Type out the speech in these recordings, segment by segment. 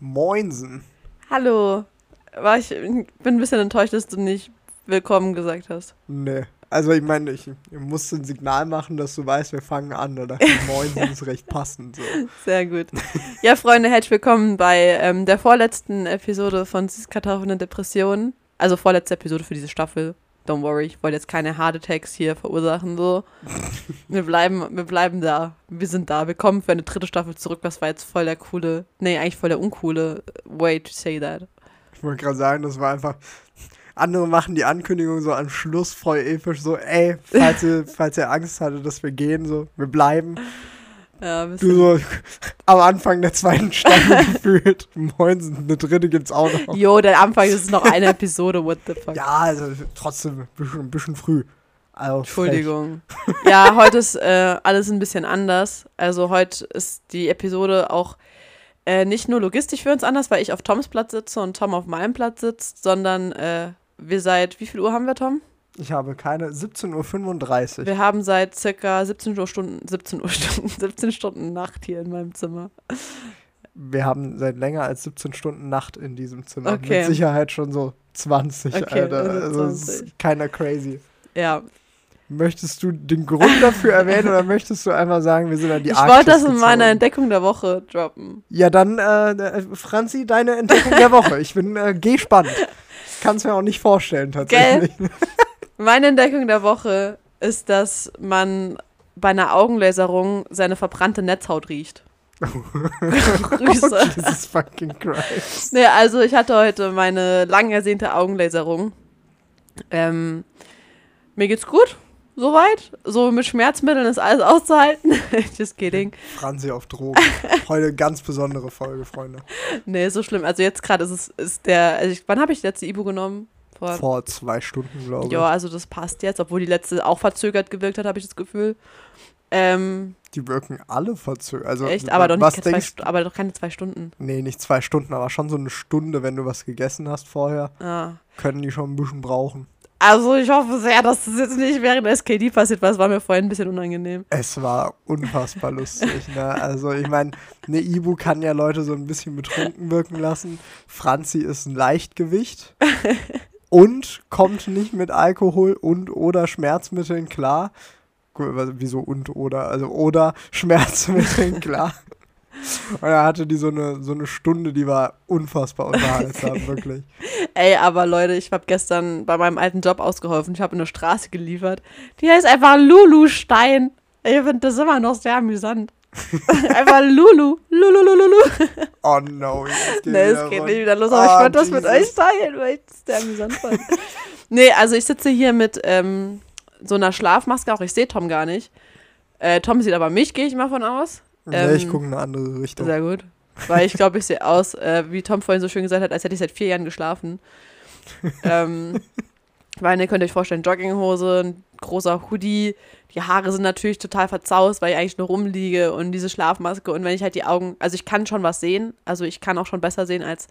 Moinsen. Hallo. War ich bin ein bisschen enttäuscht, dass du nicht willkommen gesagt hast. Nee. Also ich meine, ich, ich musste ein Signal machen, dass du weißt, wir fangen an. Da dachte ich, Moinsen ist recht passend. So. Sehr gut. Ja, Freunde, herzlich willkommen bei ähm, der vorletzten Episode von Süßkartoffeln und Depressionen. Also vorletzte Episode für diese Staffel. Don't worry, ich wollte jetzt keine Hard Attacks hier verursachen. So. Wir bleiben, wir bleiben da. Wir sind da. Wir kommen für eine dritte Staffel zurück. Das war jetzt voll der coole, nee, eigentlich voll der uncoole way to say that. Ich wollte gerade sagen, das war einfach. Andere machen die Ankündigung so am Schluss voll episch, so, ey, falls ihr, falls ihr Angst hattet, dass wir gehen, so, wir bleiben. Ja, Du so am Anfang der zweiten Staffel gefühlt. Moinsen, eine dritte gibt's auch noch. Jo, der Anfang ist noch eine Episode, what the fuck. Ja, also trotzdem ein bisschen, ein bisschen früh. Also Entschuldigung. Ja, heute ist äh, alles ein bisschen anders. Also heute ist die Episode auch äh, nicht nur logistisch für uns anders, weil ich auf Toms Platz sitze und Tom auf meinem Platz sitzt, sondern äh, wir seit, wie viel Uhr haben wir, Tom? Ich habe keine 17.35 Uhr. Wir haben seit circa 17 Uhr Stunden, 17 Uhr Stunden, 17 Stunden Nacht hier in meinem Zimmer. Wir haben seit länger als 17 Stunden Nacht in diesem Zimmer. Okay. Mit Sicherheit schon so 20, Okay, Alter. also Also es 20. ist keiner crazy. Ja, Möchtest du den Grund dafür erwähnen oder möchtest du einfach sagen, wir sind an die ich Arktis wollte das in gezogen? meiner Entdeckung der Woche droppen. Ja, dann, äh, äh, Franzi, deine Entdeckung der Woche. Ich bin äh, gespannt. Kann es mir auch nicht vorstellen, tatsächlich. Meine Entdeckung der Woche ist, dass man bei einer Augenlaserung seine verbrannte Netzhaut riecht. Grüße. Jesus fucking Christ. Nee, also ich hatte heute meine lang ersehnte Augenlaserung. Ähm, mir geht's gut, soweit. So mit Schmerzmitteln ist alles auszuhalten. Just kidding. Franzi auf Drogen. Heute ganz besondere Folge, Freunde. Nee, so schlimm. Also jetzt gerade ist es, ist der, also ich, wann habe ich die letzte Ibu genommen? Vor, Vor zwei Stunden, glaube ich. ja, also das passt jetzt, obwohl die letzte auch verzögert gewirkt hat, habe ich das Gefühl. Ähm, Die wirken alle verzögert. Also, echt, aber doch, was nicht zwei, aber doch keine zwei Stunden. Nee, nicht zwei Stunden, aber schon so eine Stunde, wenn du was gegessen hast vorher, Ah. können die schon ein bisschen brauchen. Also ich hoffe sehr, dass das jetzt nicht während der SKD passiert, weil es war mir vorhin ein bisschen unangenehm. Es war unfassbar lustig, ne? Also ich meine, eine Ibu kann ja Leute so ein bisschen betrunken wirken lassen. Franzi ist ein Leichtgewicht und kommt nicht mit Alkohol und oder Schmerzmitteln klar. Wieso und oder? Also oder Schmerzmitteln klar. Und er hatte die so eine, so eine Stunde, die war unfassbar unterhaltsam, wirklich. Ey, aber Leute, ich habe gestern bei meinem alten Job ausgeholfen. Ich habe eine Straße geliefert. Die heißt einfach Lulu Stein. Ich finde das immer noch sehr amüsant. einfach Lulu. Lulu, Lulu, Lulu. Oh no, jetzt geht Nee, es geht rund. nicht wieder los, aber Ah, ich wollte das mit euch teilen, weil ich das sehr amüsant fand. nee, also ich sitze hier mit ähm, so einer Schlafmaske, auch ich sehe Tom gar nicht. Äh, Tom sieht aber mich, gehe ich mal von aus. Nee, ich Ähm, gucke in eine andere Richtung. Sehr gut. Weil ich glaube, ich sehe aus, äh, wie Tom vorhin so schön gesagt hat, als hätte ich seit vier Jahren geschlafen. ähm, weil, ihr könnt euch vorstellen, Jogginghose, ein großer Hoodie, die Haare sind natürlich total verzaust, weil ich eigentlich nur rumliege und diese Schlafmaske und wenn ich halt die Augen, also ich kann schon was sehen, also ich kann auch schon besser sehen als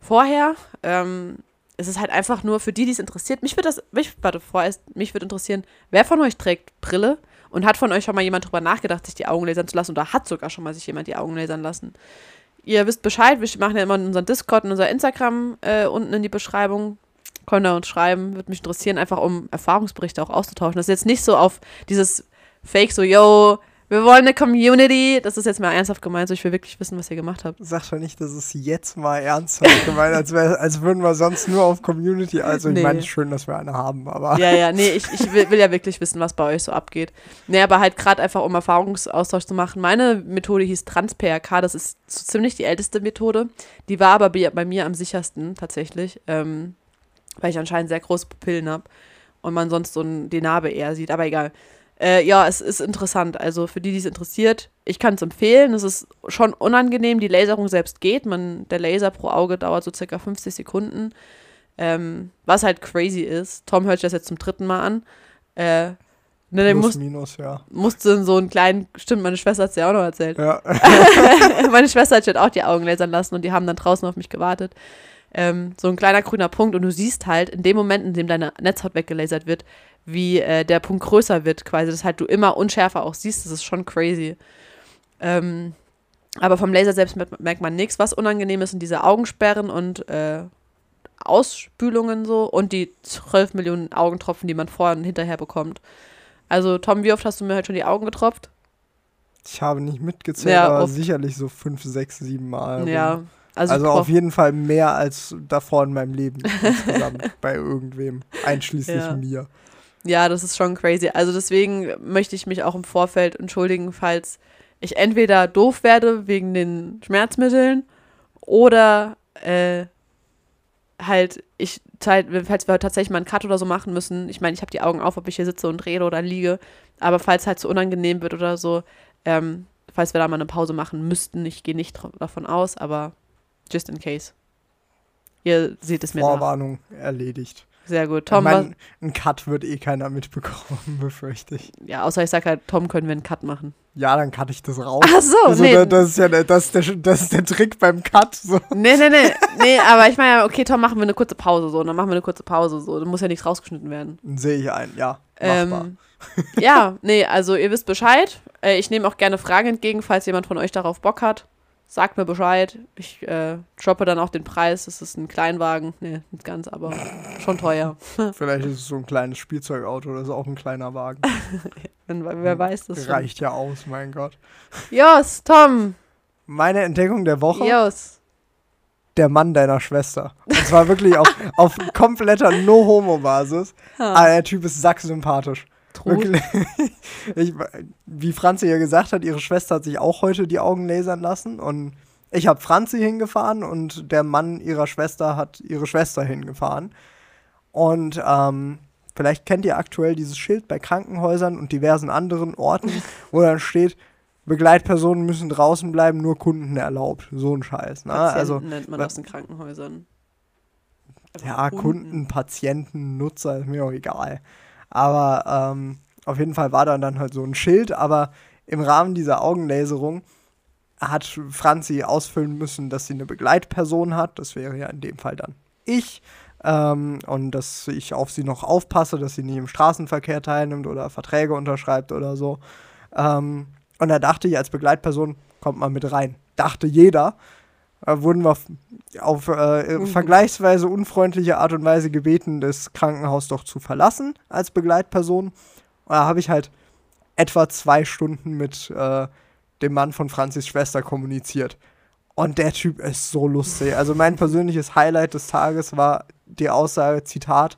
vorher. Ähm, es ist halt einfach nur für die, die es interessiert. Mich würde das, mich, warte, vorerst, mich würde interessieren, wer von euch trägt Brille und hat von euch schon mal jemand drüber nachgedacht, sich die Augen lasern zu lassen oder hat sogar schon mal sich jemand die Augen lasern lassen? Ihr wisst Bescheid, wir machen ja immer unseren Discord und unser Instagram äh, unten in die Beschreibung. Könnt ihr uns schreiben, würde mich interessieren, einfach um Erfahrungsberichte auch auszutauschen. Das ist jetzt nicht so auf dieses Fake, so, yo, wir wollen eine Community. Das ist jetzt mal ernsthaft gemeint, so ich will wirklich wissen, was ihr gemacht habt. Sag doch nicht, dass es jetzt mal ernsthaft gemeint, als, wär, als würden wir sonst nur auf Community. Also ich Nee. meine, schön, dass wir eine haben, aber Ja, ja, nee, ich, ich will, will ja wirklich wissen, was bei euch so abgeht. Nee, aber halt gerade einfach, um Erfahrungsaustausch zu machen. Meine Methode hieß Trans-PRK, das ist so ziemlich die älteste Methode. Die war aber bei, bei mir am sichersten tatsächlich, ähm, weil ich anscheinend sehr große Pupillen habe und man sonst so ein, die Narbe eher sieht, aber egal. Äh, ja, es ist interessant. Also für die, die es interessiert, ich kann es empfehlen. Es ist schon unangenehm. Die Laserung selbst geht. Man, der Laser pro Auge dauert so circa 50 Sekunden. Ähm, was halt crazy ist. Tom hört sich das jetzt zum dritten Mal an. Äh, ne, der plus muss, minus, ja. musste so einen kleinen, stimmt, meine Schwester hat es ja auch noch erzählt. Ja, meine Schwester hat sich halt auch die Augen lasern lassen und die haben dann draußen auf mich gewartet. Ähm, so ein kleiner grüner Punkt und du siehst halt in dem Moment, in dem deine Netzhaut weggelasert wird, wie äh, der Punkt größer wird quasi, dass halt du immer unschärfer auch siehst, das ist schon crazy. Ähm, Aber vom Laser selbst merkt- man nichts. Was unangenehm ist, sind diese Augensperren und äh, Ausspülungen so und die 12 Millionen Augentropfen, die man vorher und hinterher bekommt. Also, Tom, wie oft hast du mir heute schon die Augen getropft? Ich habe nicht mitgezählt, Ja, aber sicherlich so fünf, sechs, sieben Mal. Ja. Also, Also, auf jeden Fall mehr als davor in meinem Leben insgesamt bei irgendwem, einschließlich Ja. mir. Ja, das ist schon crazy. Also deswegen möchte ich mich auch im Vorfeld entschuldigen, falls ich entweder doof werde wegen den Schmerzmitteln oder äh, halt ich falls wir tatsächlich mal einen Cut oder so machen müssen. Ich meine, ich habe die Augen auf, ob ich hier sitze und rede oder liege. Aber falls halt so unangenehm wird oder so, ähm, falls wir da mal eine Pause machen müssten, ich gehe nicht davon aus, aber just in case. Ihr seht es mir nach. Vorwarnung erledigt. Sehr gut. ich Tom, was, mein, ein Cut wird eh keiner mitbekommen, befürchte ich. ja, außer ich sag halt, Tom, können wir einen Cut machen. Ja, dann cutte ich das raus. Ach so, also, nee. da- das, ist ja der, das, ist der, das ist der Trick beim Cut. So. Nee, nee, nee. Nee, aber ich meine, okay, Tom, machen wir eine kurze Pause so. Und dann machen wir eine kurze Pause so. Da muss ja nichts rausgeschnitten werden. Sehe ich ein, ja. Machbar. Ähm, ja, nee, also ihr wisst Bescheid. Äh, ich nehme auch gerne Fragen entgegen, falls jemand von euch darauf Bock hat. Sagt mir Bescheid. Ich äh, droppe dann auch den Preis. Das ist ein Kleinwagen. Nee, nicht ganz, aber schon teuer. Vielleicht ist es so ein kleines Spielzeugauto oder ist auch ein kleiner Wagen. Wenn, wer weiß das schon. Reicht ja aus, mein Gott. Jos, Tom. Meine Entdeckung der Woche, Jos. der Mann deiner Schwester. Und zwar wirklich auf, auf kompletter No-Homo-Basis. Aber der Typ ist sacksympathisch. Wirklich. Ich, wie Franzi ja gesagt hat, ihre Schwester hat sich auch heute die Augen lasern lassen. Und ich habe Franzi hingefahren und der Mann ihrer Schwester hat ihre Schwester hingefahren. Und ähm, vielleicht kennt ihr aktuell dieses Schild bei Krankenhäusern und diversen anderen Orten, wo dann steht, Begleitpersonen müssen draußen bleiben, nur Kunden erlaubt. So ein Scheiß. Ne? Patienten Also nennt man das in Krankenhäusern. Einfach ja, Kunden, Patienten, Nutzer, ist mir auch egal. Aber ähm, auf jeden Fall war da dann halt so ein Schild, aber im Rahmen dieser Augenlaserung hat Franzi ausfüllen müssen, dass sie eine Begleitperson hat. Das wäre ja in dem Fall dann ich. Ähm, und dass ich auf sie noch aufpasse, dass sie nie im Straßenverkehr teilnimmt oder Verträge unterschreibt oder so. Ähm, und da dachte ich, als Begleitperson kommt man mit rein. Dachte jeder. Äh, wurden wir auf, auf äh, Mhm. vergleichsweise unfreundliche Art und Weise gebeten, das Krankenhaus doch zu verlassen als Begleitperson. Und da habe ich halt etwa zwei Stunden mit äh, dem Mann von Franzis Schwester kommuniziert. Und der Typ ist so lustig. Also mein persönliches Highlight des Tages war die Aussage, Zitat,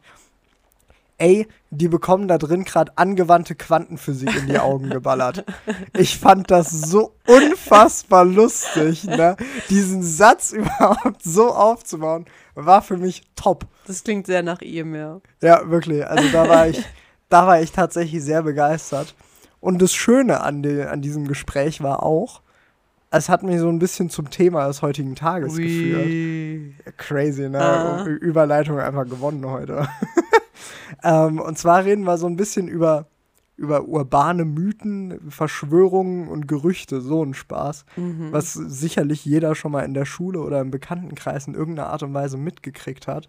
ey, die bekommen da drin gerade angewandte Quantenphysik in die Augen geballert. Ich fand das so unfassbar lustig, ne? Diesen Satz überhaupt so aufzubauen, war für mich top. Das klingt sehr nach ihm, ja. Ja, wirklich. Also da war ich, da war ich tatsächlich sehr begeistert. Und das Schöne an, de, an diesem Gespräch war auch, es hat mich so ein bisschen zum Thema des heutigen Tages geführt. Ui. Crazy, ne? Ah. Überleitung einfach gewonnen heute. ähm, und zwar reden wir so ein bisschen über, über urbane Mythen, Verschwörungen und Gerüchte, so ein Spaß. Mhm. Was sicherlich jeder schon mal in der Schule oder im Bekanntenkreis in irgendeiner Art und Weise mitgekriegt hat.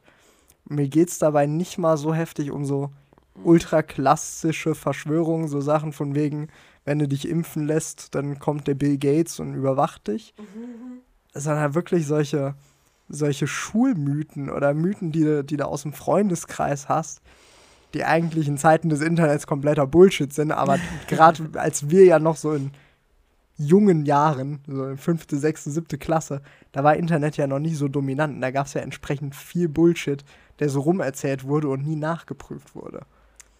Mir geht es dabei nicht mal so heftig um so ultraklassische Verschwörungen, so Sachen von wegen, wenn du dich impfen lässt, dann kommt der Bill Gates und überwacht dich. Sondern wirklich solche, solche Schulmythen oder Mythen, die, du- die du aus dem Freundeskreis hast, die eigentlich in Zeiten des Internets kompletter Bullshit sind, aber gerade als wir ja noch so in jungen Jahren, so in fünfte, sechste, siebte Klasse, da war Internet ja noch nicht so dominant. Und da gab es ja entsprechend viel Bullshit, der so rumerzählt wurde und nie nachgeprüft wurde.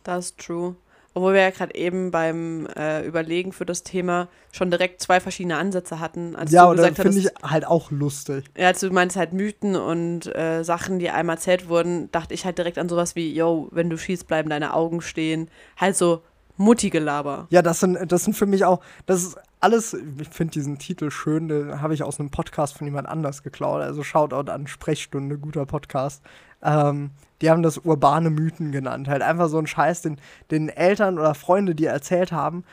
Das ist true. Obwohl wir ja gerade eben beim äh, Überlegen für das Thema schon direkt zwei verschiedene Ansätze hatten. Als ja, oder gesagt finde ich halt auch lustig. ja, als du meinst halt Mythen und äh, Sachen, die einmal erzählt wurden, dachte ich halt direkt an sowas wie, yo, wenn du schießt, bleiben deine Augen stehen. Halt so Mutti-Gelaber. Ja, das sind, das sind für mich auch, das ist alles, ich finde diesen Titel schön, den habe ich aus einem Podcast von jemand anders geklaut. Also Shoutout an Sprechstunde, guter Podcast. Ähm, die haben das urbane Mythen genannt. Halt einfach so ein Scheiß, den, den Eltern oder Freunde dir erzählt haben,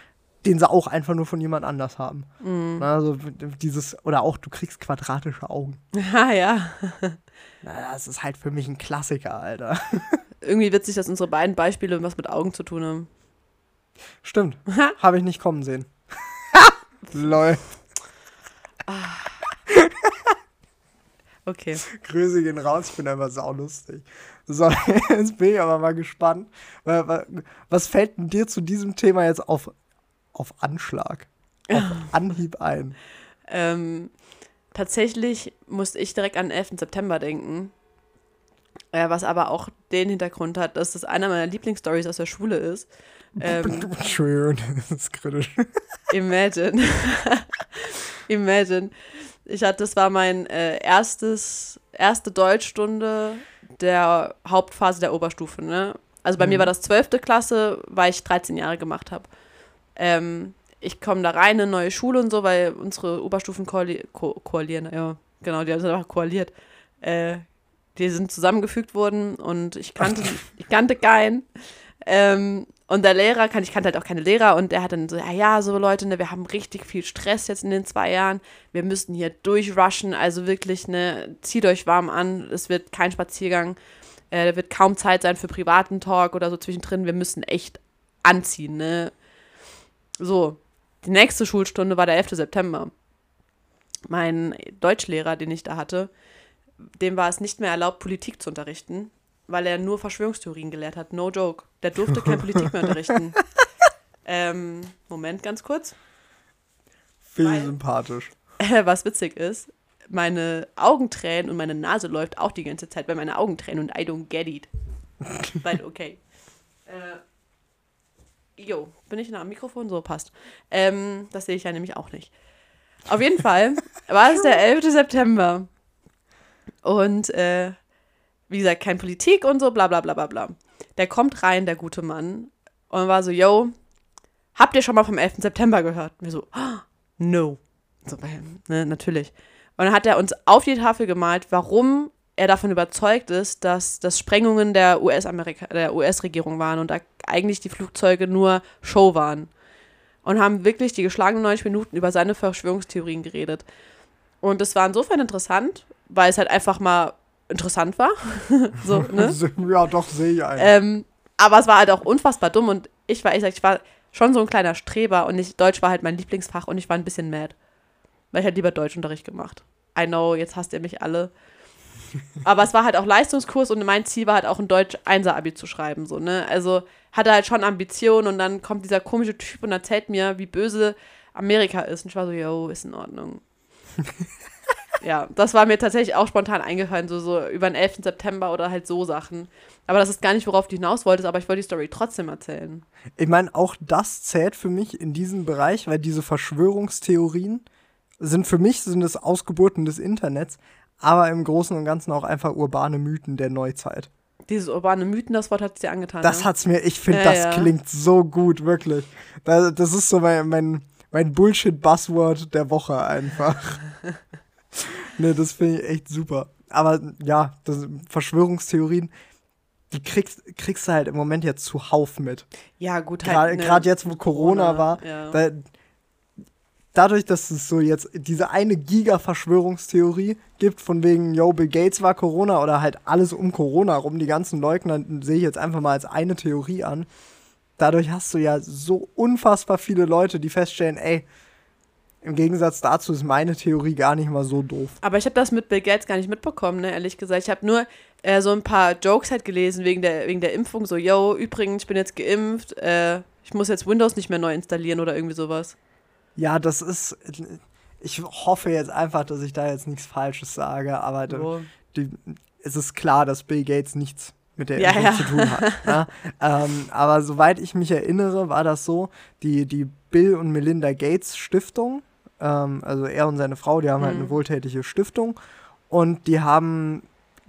den sie auch einfach nur von jemand anders haben. Mhm. Also dieses, oder auch, du kriegst quadratische Augen. Ah ja. Na, das ist halt für mich ein Klassiker, Alter. Irgendwie witzig, dass unsere beiden Beispiele was mit Augen zu tun haben. Stimmt. Habe ich nicht kommen sehen. Lol. Okay. Grüße gehen raus, ich bin einfach saulustig. So, jetzt bin ich aber mal gespannt. Wa- wa- Was fällt denn dir zu diesem Thema jetzt auf, auf Anschlag? Auf Anhieb ein? Ähm, tatsächlich musste ich direkt an den 11. September denken. Äh, was aber auch den Hintergrund hat, dass das einer meiner Lieblingsstories aus der Schule ist. Ähm, Schön, das ist kritisch. Imagine. Imagine. Ich hatte, das war mein äh, erstes, erste Deutschstunde der Hauptphase der Oberstufe, ne? Also bei mir war das 12. Klasse, weil ich 13 Jahre gemacht habe. Ähm, ich komme da rein in eine neue Schule und so, weil unsere Oberstufen koali ko koalieren, ja, genau, die haben einfach koaliert. Äh, die sind zusammengefügt worden und ich kannte, ich kannte keinen. Ähm, und der Lehrer, kann, ich kannte halt auch keine Lehrer und der hat dann so, ja, ja, so Leute, ne, wir haben richtig viel Stress jetzt in den zwei Jahren. Wir müssen hier durchrushen, also wirklich, ne, zieht euch warm an, es wird kein Spaziergang, äh, da wird kaum Zeit sein für privaten Talk oder so zwischendrin. Wir müssen echt anziehen, ne. So, die nächste Schulstunde war der 11. September. Mein Deutschlehrer, den ich da hatte, dem war es nicht mehr erlaubt, Politik zu unterrichten, weil er nur Verschwörungstheorien gelehrt hat. No joke. Der durfte keine Politik mehr unterrichten. Ähm, Moment, ganz kurz. Viel sympathisch. Was witzig ist, meine Augentränen und meine Nase läuft auch die ganze Zeit bei meinen Augentränen und I don't get it. But okay. Äh, jo, bin ich nah am Mikrofon? So, passt. Ähm, das sehe ich ja nämlich auch nicht. Auf jeden Fall war es der 11. September. Und äh, wie gesagt, kein Politik und so, bla bla bla bla bla. Der kommt rein, der gute Mann, und war so, yo, habt ihr schon mal vom 11. September gehört? Und wir so, "Ah, no. So, ne, natürlich. Und dann hat er uns auf die Tafel gemalt, warum er davon überzeugt ist, dass das Sprengungen der US-Regierung waren und da eigentlich die Flugzeuge nur Show waren. Und haben wirklich die geschlagenen 90 Minuten über seine Verschwörungstheorien geredet. Und das war insofern interessant, weil es halt einfach mal interessant war. so, ne? Ja, doch, sehe ich ein. Ähm, aber es war halt auch unfassbar dumm und ich war, ich, sag, ich war schon so ein kleiner Streber und ich, Deutsch war halt mein Lieblingsfach und ich war ein bisschen mad. Weil ich halt lieber Deutschunterricht gemacht. I know, jetzt hasst ihr mich alle. Aber es war halt auch Leistungskurs und mein Ziel war halt auch ein Deutsch 1 Abi zu schreiben, so, ne? Also hatte halt schon Ambitionen und dann kommt dieser komische Typ und erzählt mir, wie böse Amerika ist. Und ich war so, yo, ist in Ordnung. Ja, das war mir tatsächlich auch spontan eingefallen, so, so über den 11. September oder halt so Sachen. Aber das ist gar nicht, worauf du hinaus wolltest, aber ich wollte die Story trotzdem erzählen. Ich meine, auch das zählt für mich in diesen Bereich, weil diese Verschwörungstheorien sind für mich sind es Ausgeburten des Internets, aber im Großen und Ganzen auch einfach urbane Mythen der Neuzeit. Dieses urbane Mythen, das Wort hat es dir angetan. Das ne? hat's mir, ich finde, Ja, das ja. klingt so gut, wirklich. Das, das ist so mein, mein, mein Bullshit-Buzzword der Woche einfach. ne, das finde ich echt super. Aber ja, das, Verschwörungstheorien, die kriegst, kriegst du halt im Moment jetzt zuhauf mit. Ja, gut, Gerade halt. ne, gerade jetzt, wo Corona, war, Ja. da, dadurch, dass es so jetzt diese eine Giga-Verschwörungstheorie gibt, von wegen, yo, Bill Gates war Corona oder halt alles um Corona rum, die ganzen Leugner sehe ich jetzt einfach mal als eine Theorie an. Dadurch hast du ja so unfassbar viele Leute, die feststellen, ey, im Gegensatz dazu ist meine Theorie gar nicht mal so doof. Aber ich habe das mit Bill Gates gar nicht mitbekommen, ne, ehrlich gesagt. Ich habe nur äh, so ein paar Jokes halt gelesen wegen der, wegen der Impfung. So, yo, übrigens, ich bin jetzt geimpft. Äh, ich muss jetzt Windows nicht mehr neu installieren oder irgendwie sowas. Ja, das ist. Ich hoffe jetzt einfach, dass ich da jetzt nichts Falsches sage, aber So. die, es ist klar, dass Bill Gates nichts mit der Ja, Impfung ja. zu tun hat. ja? ähm, aber soweit ich mich erinnere, war das so, die, die Bill und Melinda Gates Stiftung, ähm, also er und seine Frau, die haben halt Mhm. eine wohltätige Stiftung und die haben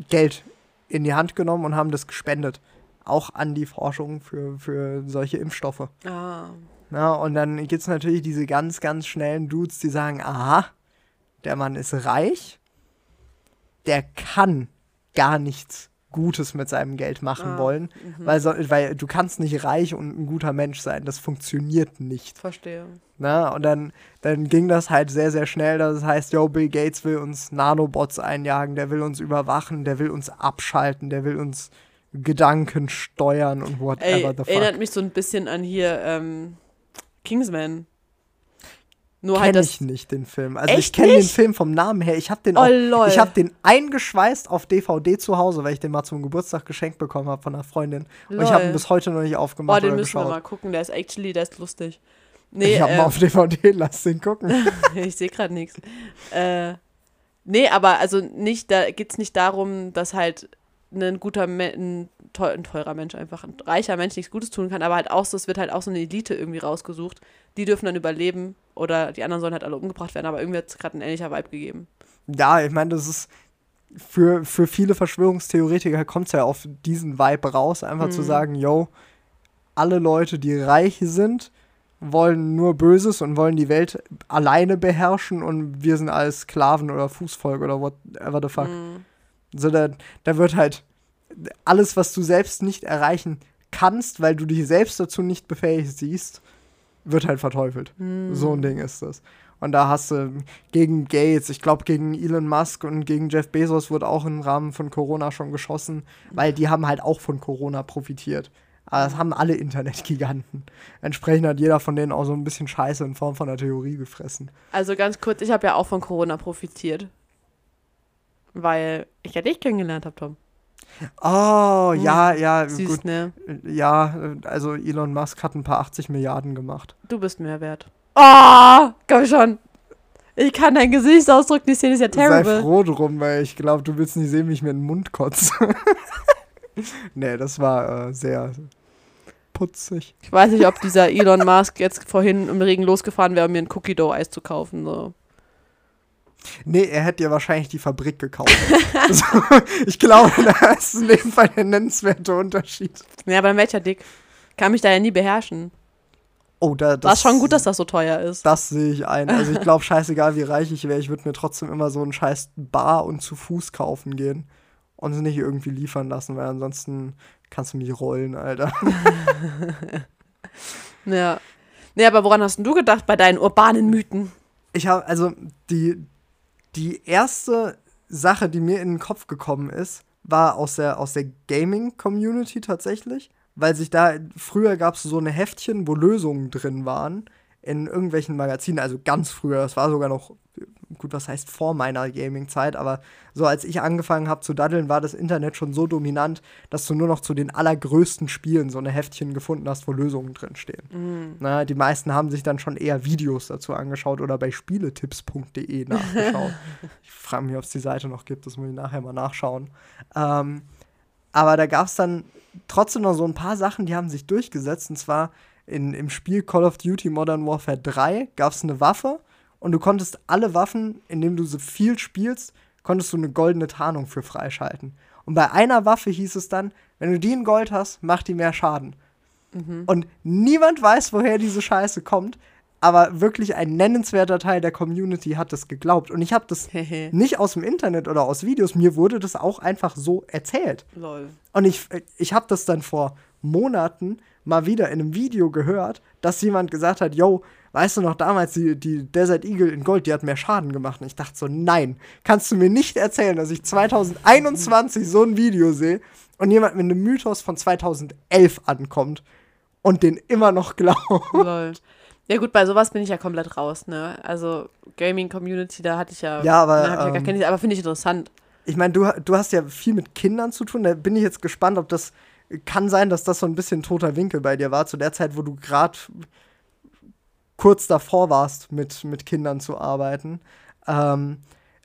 Geld in die Hand genommen und haben das gespendet. Auch an die Forschung für, für solche Impfstoffe. Ah. Ja, und dann gibt es natürlich diese ganz, ganz schnellen Dudes, die sagen, aha, der Mann ist reich, der kann gar nichts Gutes mit seinem Geld machen Ah, wollen, weil, so, weil du kannst nicht reich und ein guter Mensch sein, das funktioniert nicht. Verstehe. Na? Und dann, dann ging das halt sehr, sehr schnell, das heißt, yo, Bill Gates will uns Nanobots einjagen, der will uns überwachen, der will uns abschalten, der will uns Gedanken steuern und whatever Ey, the fuck. erinnert mich so ein bisschen an hier ähm, Kingsman. Nur halt Kenne das. ich nicht den Film. Also ich kenne den? Film vom Namen her. Ich habe den, Oh, auch- lol. ich hab den eingeschweißt auf DVD zu Hause, weil ich den mal zum Geburtstag geschenkt bekommen habe von einer Freundin. Und ich habe ihn Lol. bis heute noch nicht Oh, aufgemacht den oder müssen wir geschaut. mal gucken. Der ist actually, der ist lustig. Nee, ich habe äh, mal auf DVD, lass den gucken. ich sehe gerade nichts. Äh, nee, aber also nicht, da geht es nicht darum, dass halt ein guter, ein teurer Mensch einfach, ein reicher Mensch nichts Gutes tun kann, aber halt auch so, es wird halt auch so eine Elite irgendwie rausgesucht. Die dürfen dann überleben oder die anderen sollen halt alle umgebracht werden, aber irgendwie hat es gerade ein ähnlicher Vibe gegeben. Ja, ich meine, das ist für, für viele Verschwörungstheoretiker kommt es ja auf diesen Vibe raus, einfach zu Mhm. sagen, yo, alle Leute, die reich sind, wollen nur Böses und wollen die Welt alleine beherrschen und wir sind alles Sklaven oder Fußvolk oder whatever the fuck. Mhm. So, da, da wird halt alles, was du selbst nicht erreichen kannst, weil du dich selbst dazu nicht befähigt siehst, wird halt verteufelt. Mhm. So ein Ding ist das. Und da hast du gegen Gates, ich glaube gegen Elon Musk und gegen Jeff Bezos wurde auch im Rahmen von Corona schon geschossen, weil die haben halt auch von Corona profitiert. Aber das haben alle Internetgiganten. Entsprechend hat jeder von denen auch so ein bisschen Scheiße in Form von einer Theorie gefressen. Also ganz kurz, ich habe ja auch von Corona profitiert. Weil ich ja dich kennengelernt habe, Tom. Oh, ja, ja, Süß, gut. ne? Ja, also Elon Musk hat ein paar 80 Milliarden gemacht. Du bist mehr wert. Oh, komm schon. Ich kann deinen Gesichtsausdruck nicht sehen, ist ja Sei terrible. froh drum, weil ich glaube, du willst nicht sehen, wie ich mir in den Mund kotze. nee, das war äh, sehr putzig. Ich weiß nicht, ob dieser Elon Musk jetzt vorhin im Regen losgefahren wäre, um mir ein Cookie Dough Eis zu kaufen. So. Nee, er hätte ja wahrscheinlich die Fabrik gekauft. also, ich glaube, da ist in dem Fall der nennenswerte Unterschied. Ja, aber dann wäre ich ja dick. Kann mich da ja nie beherrschen. Oh, da, das War schon gut, dass das so teuer ist. Das sehe ich ein. Also ich glaube, scheißegal wie reich ich wäre, ich würde mir trotzdem immer so einen scheiß Bar und zu Fuß kaufen gehen. Und es nicht irgendwie liefern lassen, weil ansonsten kannst du mich rollen, Alter. Ja. Nee, aber woran hast denn du gedacht bei deinen urbanen Mythen? Ich habe, also die, die erste Sache, die mir in den Kopf gekommen ist, war aus der, aus der Gaming-Community tatsächlich. Weil sich da, früher gab es so eine Heftchen, wo Lösungen drin waren in irgendwelchen Magazinen, also ganz früher, das war sogar noch, gut, was heißt vor meiner Gaming-Zeit, aber so als ich angefangen habe zu daddeln, war das Internet schon so dominant, dass du nur noch zu den allergrößten Spielen so eine Heftchen gefunden hast, wo Lösungen drin stehen. Na, die meisten haben sich dann schon eher Videos dazu angeschaut oder bei spieletipps.de nachgeschaut. ich frage mich, ob es die Seite noch gibt, das muss ich nachher mal nachschauen. Ähm, aber da gab es dann trotzdem noch so ein paar Sachen, die haben sich durchgesetzt. Und zwar in, im Spiel Call of Duty Modern Warfare 3 gab es eine Waffe und du konntest alle Waffen, indem du so viel spielst, konntest du eine goldene Tarnung für freischalten. Und bei einer Waffe hieß es dann, wenn du die in Gold hast, macht die mehr Schaden. Und niemand weiß, woher diese Scheiße kommt, aber wirklich ein nennenswerter Teil der Community hat das geglaubt. Und ich habe das nicht aus dem Internet oder aus Videos, mir wurde das auch einfach so erzählt. Lol. Und ich, ich habe das dann vor Monaten mal wieder in einem Video gehört, dass jemand gesagt hat, yo, weißt du noch damals, die, die Desert Eagle in Gold, die hat mehr Schaden gemacht. Und ich dachte so, nein, kannst du mir nicht erzählen, dass ich 2021 so ein Video sehe und jemand mit einem Mythos von 2011 ankommt und den immer noch glaubt. Lol. Ja gut, bei sowas bin ich ja komplett raus, ne? Also Gaming-Community, da hatte ich ja, Ja, aber, ich ja gar ähm, keine, aber finde ich interessant. Ich meine, du, du hast ja viel mit Kindern zu tun. Da bin ich jetzt gespannt, ob das kann sein, dass das so ein bisschen toter Winkel bei dir war, zu der Zeit, wo du gerade kurz davor warst, mit, mit Kindern zu arbeiten. Ähm,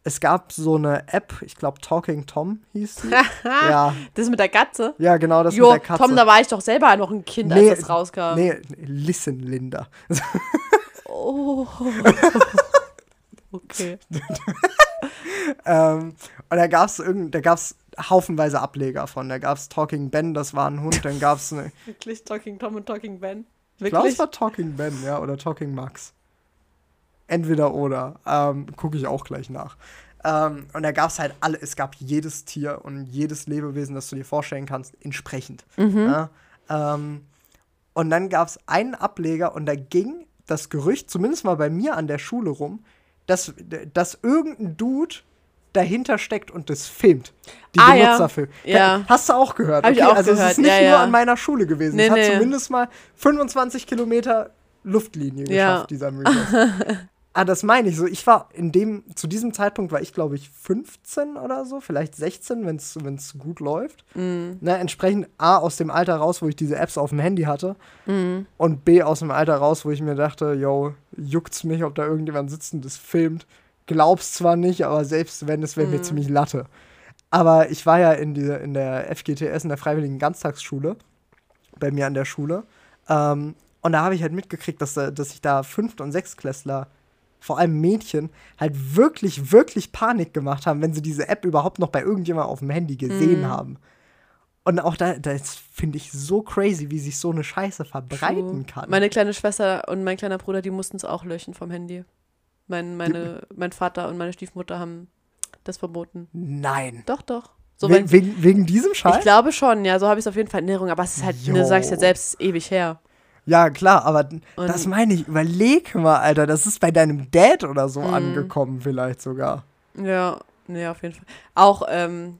es gab so eine App, ich glaube Talking Tom hieß sie. ja, Das mit der Katze? ja, genau, das Jo, mit der Katze. Tom, da war ich doch selber noch ein Kind, Nee, als das rauskam. nee, listen, Linda. Oh. okay. ähm, und da gab es da gab's haufenweise Ableger von. Da gab es Talking Ben, das war ein Hund, dann gab es eine Wirklich Talking Tom und Talking Ben? Ich glaube, Wirklich? es war Talking Ben, ja, oder Talking Max. Entweder oder. Ähm, Gucke ich auch gleich nach. Ähm, und da gab es halt alle, es gab jedes Tier und jedes Lebewesen, das du dir vorstellen kannst, entsprechend. Ja? Ähm, und dann gab es einen Ableger und da ging das Gerücht, zumindest mal bei mir an der Schule rum, dass, dass irgendein Dude dahinter steckt und das filmt. Die Ah, ja. Benutzerfilme. Ja. Hast du auch gehört? Hab ich auch also es gehört, ist nicht ja, nur an meiner Schule gewesen. Nee, es hat nee. zumindest mal 25 Kilometer Luftlinie geschafft, dieser Mythos. Ah, das meine ich so. Ich war in dem, zu diesem Zeitpunkt war ich, glaube ich, 15 oder so, vielleicht 16, wenn es gut läuft. Mm. Ne, entsprechend A, aus dem Alter raus, wo ich diese Apps auf dem Handy hatte. Mm. Und B, aus dem Alter raus, wo ich mir dachte, yo, juckt's mich, ob da irgendjemand sitzt und das filmt. Glaub's zwar nicht, aber selbst wenn, es wäre mir Mm. ziemlich Latte. Aber ich war ja in, dieser, in der FGTS, in der Freiwilligen Ganztagsschule, bei mir an der Schule. Ähm, und da habe ich halt mitgekriegt, dass, da- dass sich da Fünft- und Sechstklässler, vor allem Mädchen, halt wirklich, wirklich Panik gemacht haben, wenn sie diese App überhaupt noch bei irgendjemandem auf dem Handy gesehen Mhm. haben. Und auch da, das finde ich so crazy, wie sich so eine Scheiße verbreiten kann. Meine kleine Schwester und mein kleiner Bruder, die mussten es auch löschen vom Handy. Mein, meine, mein Vater und meine Stiefmutter haben das verboten. Nein. Doch, doch. So, We wegen, wegen diesem Scheiß? ich glaube schon, ja, so habe ich es auf jeden Fall in Erinnerung, aber es ist halt, Jo. du sagst ja selbst, es ewig her. Ja, klar, aber Und- das meine ich. Überleg mal, Alter, das ist bei deinem Dad oder so Mhm. angekommen, vielleicht sogar. Ja, nee, auf jeden Fall. Auch, ähm,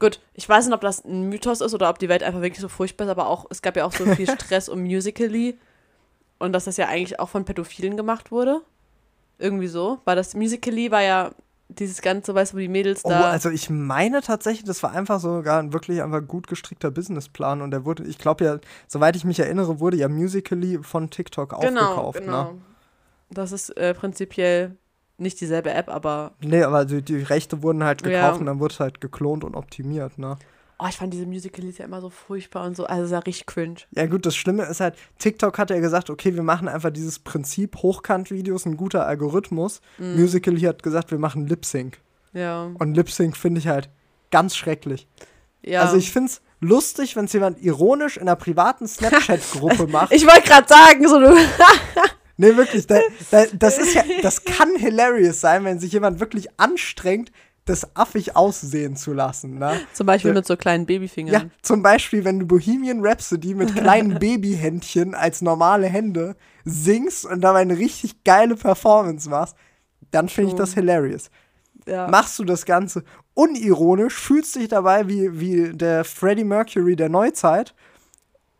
gut, ich weiß nicht, ob das ein Mythos ist oder ob die Welt einfach wirklich so furchtbar ist, aber auch, es gab ja auch so viel Stress um Musically und dass das ja eigentlich auch von Pädophilen gemacht wurde. Irgendwie so. Weil das Musically war ja dieses ganze, weißt du, wo die Mädels Oh, da. also ich meine tatsächlich, das war einfach sogar ein wirklich einfach gut gestrickter Businessplan und der wurde, ich glaube ja, soweit ich mich erinnere, wurde ja Musically von TikTok genau, aufgekauft, genau. ne? Das ist äh, prinzipiell nicht dieselbe App, aber Nee, aber die, die Rechte wurden halt gekauft Ja. und dann wurde es halt geklont und optimiert, ne? Oh, ich fand diese Musicalies ja immer so furchtbar und so, also es war richtig cringe. Ja gut, das Schlimme ist halt, TikTok hat ja gesagt, okay, wir machen einfach dieses Prinzip Hochkant-Videos, ein guter Algorithmus. Mhm. Musical.ly hat gesagt, wir machen Lip-Sync. Ja. Und Lip-Sync finde ich halt ganz schrecklich. ja. Also ich finde es lustig, wenn es jemand ironisch in einer privaten Snapchat-Gruppe macht. ich wollte gerade sagen, so du. Nee, wirklich, da, da, das ist ja, das kann hilarious sein, wenn sich jemand wirklich anstrengt, das affig aussehen zu lassen, ne? Zum Beispiel Ja. mit so kleinen Babyfingern. Ja, zum Beispiel, wenn du Bohemian Rhapsody mit kleinen Babyhändchen als normale Hände singst und dabei eine richtig geile Performance machst, dann finde ich das hilarious. Ja. Machst du das Ganze unironisch, fühlst dich dabei wie, wie der Freddie Mercury der Neuzeit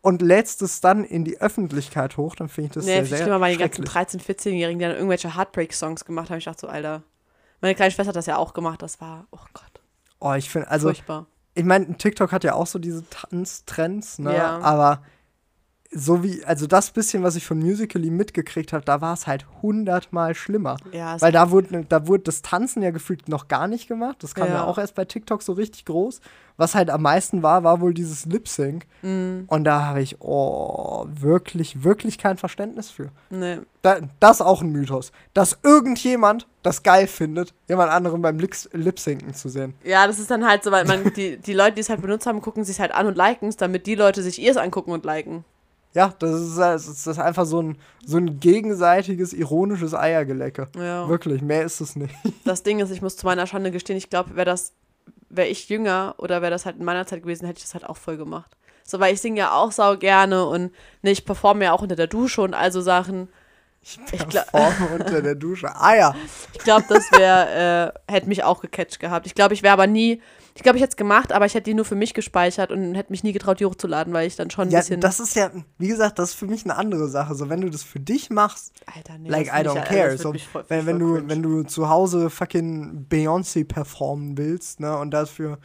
und lädst es dann in die Öffentlichkeit hoch, dann finde ich das nee, sehr, sehr schlimmer waren die ganzen schrecklich. 13-, 14-Jährigen, die dann irgendwelche Heartbreak-Songs gemacht haben. Ich dachte so, Alter. Meine kleine Schwester hat das ja auch gemacht. Das war, oh Gott, Oh, ich finde, also furchtbar. ich meine, TikTok hat ja auch so diese Tanztrends, ne? Ja. Aber so wie, also das bisschen, was ich von Musically mitgekriegt habe, da war es halt hundertmal schlimmer. Ja, es Weil da wurde, da wurde das Tanzen ja gefühlt noch gar nicht gemacht. Das kam ja. Ja. auch erst bei TikTok so richtig groß. Was halt am meisten war, war wohl dieses Lip Sync. mm, Und da habe ich, oh, wirklich, wirklich kein Verständnis für. nee. Da, das ist auch ein Mythos. Dass irgendjemand das geil findet, jemand anderen beim Lip- Lip-Synken zu sehen. Ja, das ist dann halt so, weil man, die, die Leute, die es halt benutzt haben, gucken sich halt an und liken es, damit die Leute sich ihrs angucken und liken. Ja, das ist, das ist das ist einfach so ein, so ein gegenseitiges, ironisches Eiergelecke. Ja. Wirklich, mehr ist es nicht. Das Ding ist, ich muss zu meiner Schande gestehen, ich glaube, wäre das, wäre ich jünger oder wäre das halt in meiner Zeit gewesen, hätte ich das halt auch voll gemacht. So, weil ich singe ja auch sau gerne und ne, ich performe ja auch unter der Dusche und all so Sachen. Ich performe unter der Dusche. Ah ja. Ich glaube, das wäre, äh, hätte mich auch gecatcht gehabt. Ich glaube, ich wäre aber nie, ich glaube, ich hätte es gemacht, aber ich hätte die nur für mich gespeichert und hätte mich nie getraut, die hochzuladen, weil ich dann schon ein Ja, bisschen. das ist ja, wie gesagt, das ist für mich eine andere Sache. So, wenn du das für dich machst, Alter, nee, like I don't care. So, voll- wenn, wenn, du, cringe. wenn du zu Hause fucking Beyoncé performen willst, ne, und dafür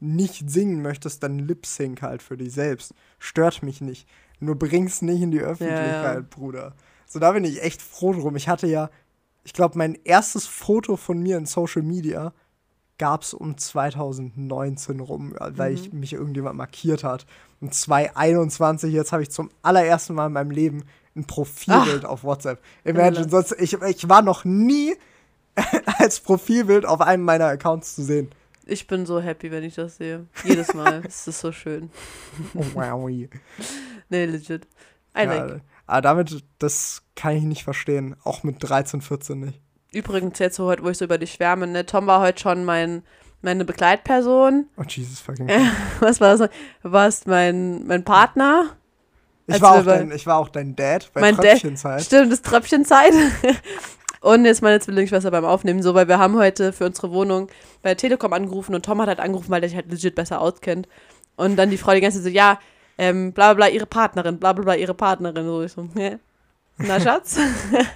nicht singen möchtest, dann Lip Sync halt für dich selbst. Stört mich nicht. Nur bring's nicht in die Öffentlichkeit, ja. Bruder. So, da bin ich echt froh drum. Ich hatte ja, ich glaube, mein erstes Foto von mir in Social Media gab's um 2019 rum, weil ich mich irgendjemand markiert hat. Und 2021, jetzt habe ich zum allerersten Mal in meinem Leben ein Profilbild auf WhatsApp. Imagine, sonst, ich, ich war noch nie als Profilbild auf einem meiner Accounts zu sehen. Ich bin so happy, wenn ich das sehe. Jedes Mal. Es ist so schön. Oh, wow. Nee, legit. I like. ja, aber damit, das kann ich nicht verstehen. Auch mit 13, 14 nicht. Übrigens, jetzt so heute, wo ich so über dich schwärme, ne? Tom war heute schon mein, meine Begleitperson. Oh, Jesus fucking. Was war das? warst mein, mein Partner. ich, war auch dein, ich war auch dein Dad bei Mein Dad- Tröpfchenzeit. Stimmt, das Tröpfchenzeit. Und jetzt meine Zwillingsschwester beim Aufnehmen, so, weil wir haben heute für unsere Wohnung bei der Telekom angerufen und Tom hat halt angerufen, weil der sich halt legit besser auskennt. Und dann die Frau die ganze Zeit so, ja, ähm, bla bla bla, ihre Partnerin, bla bla bla, ihre Partnerin. So, ich so, hä? Na, Schatz?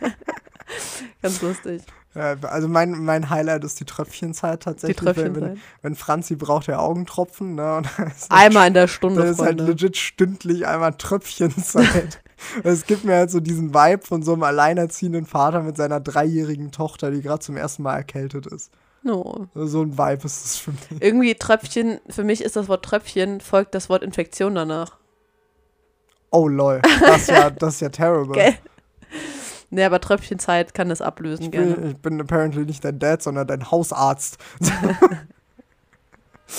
Ganz lustig. Also mein, mein Highlight ist die Tröpfchenzeit Die tatsächlich. Wenn, Tröpfchenzeit. wenn, wenn Franzi braucht ja Augentropfen, ne? Einmal in der Stunde, ist halt Freunde. legit stündlich einmal Tröpfchenzeit. Es gibt mir halt so diesen Vibe von so einem alleinerziehenden Vater mit seiner dreijährigen Tochter, die gerade zum ersten Mal erkältet ist. No. So ein Vibe ist das für mich. Irgendwie Tröpfchen, für mich ist das Wort Tröpfchen, folgt das Wort Infektion danach. Oh lol, das ist ja, das ist ja terrible. Gell? Nee, aber Tröpfchenzeit kann das ablösen Ich gerne. bin, ich bin apparently nicht dein Dad, sondern dein Hausarzt. das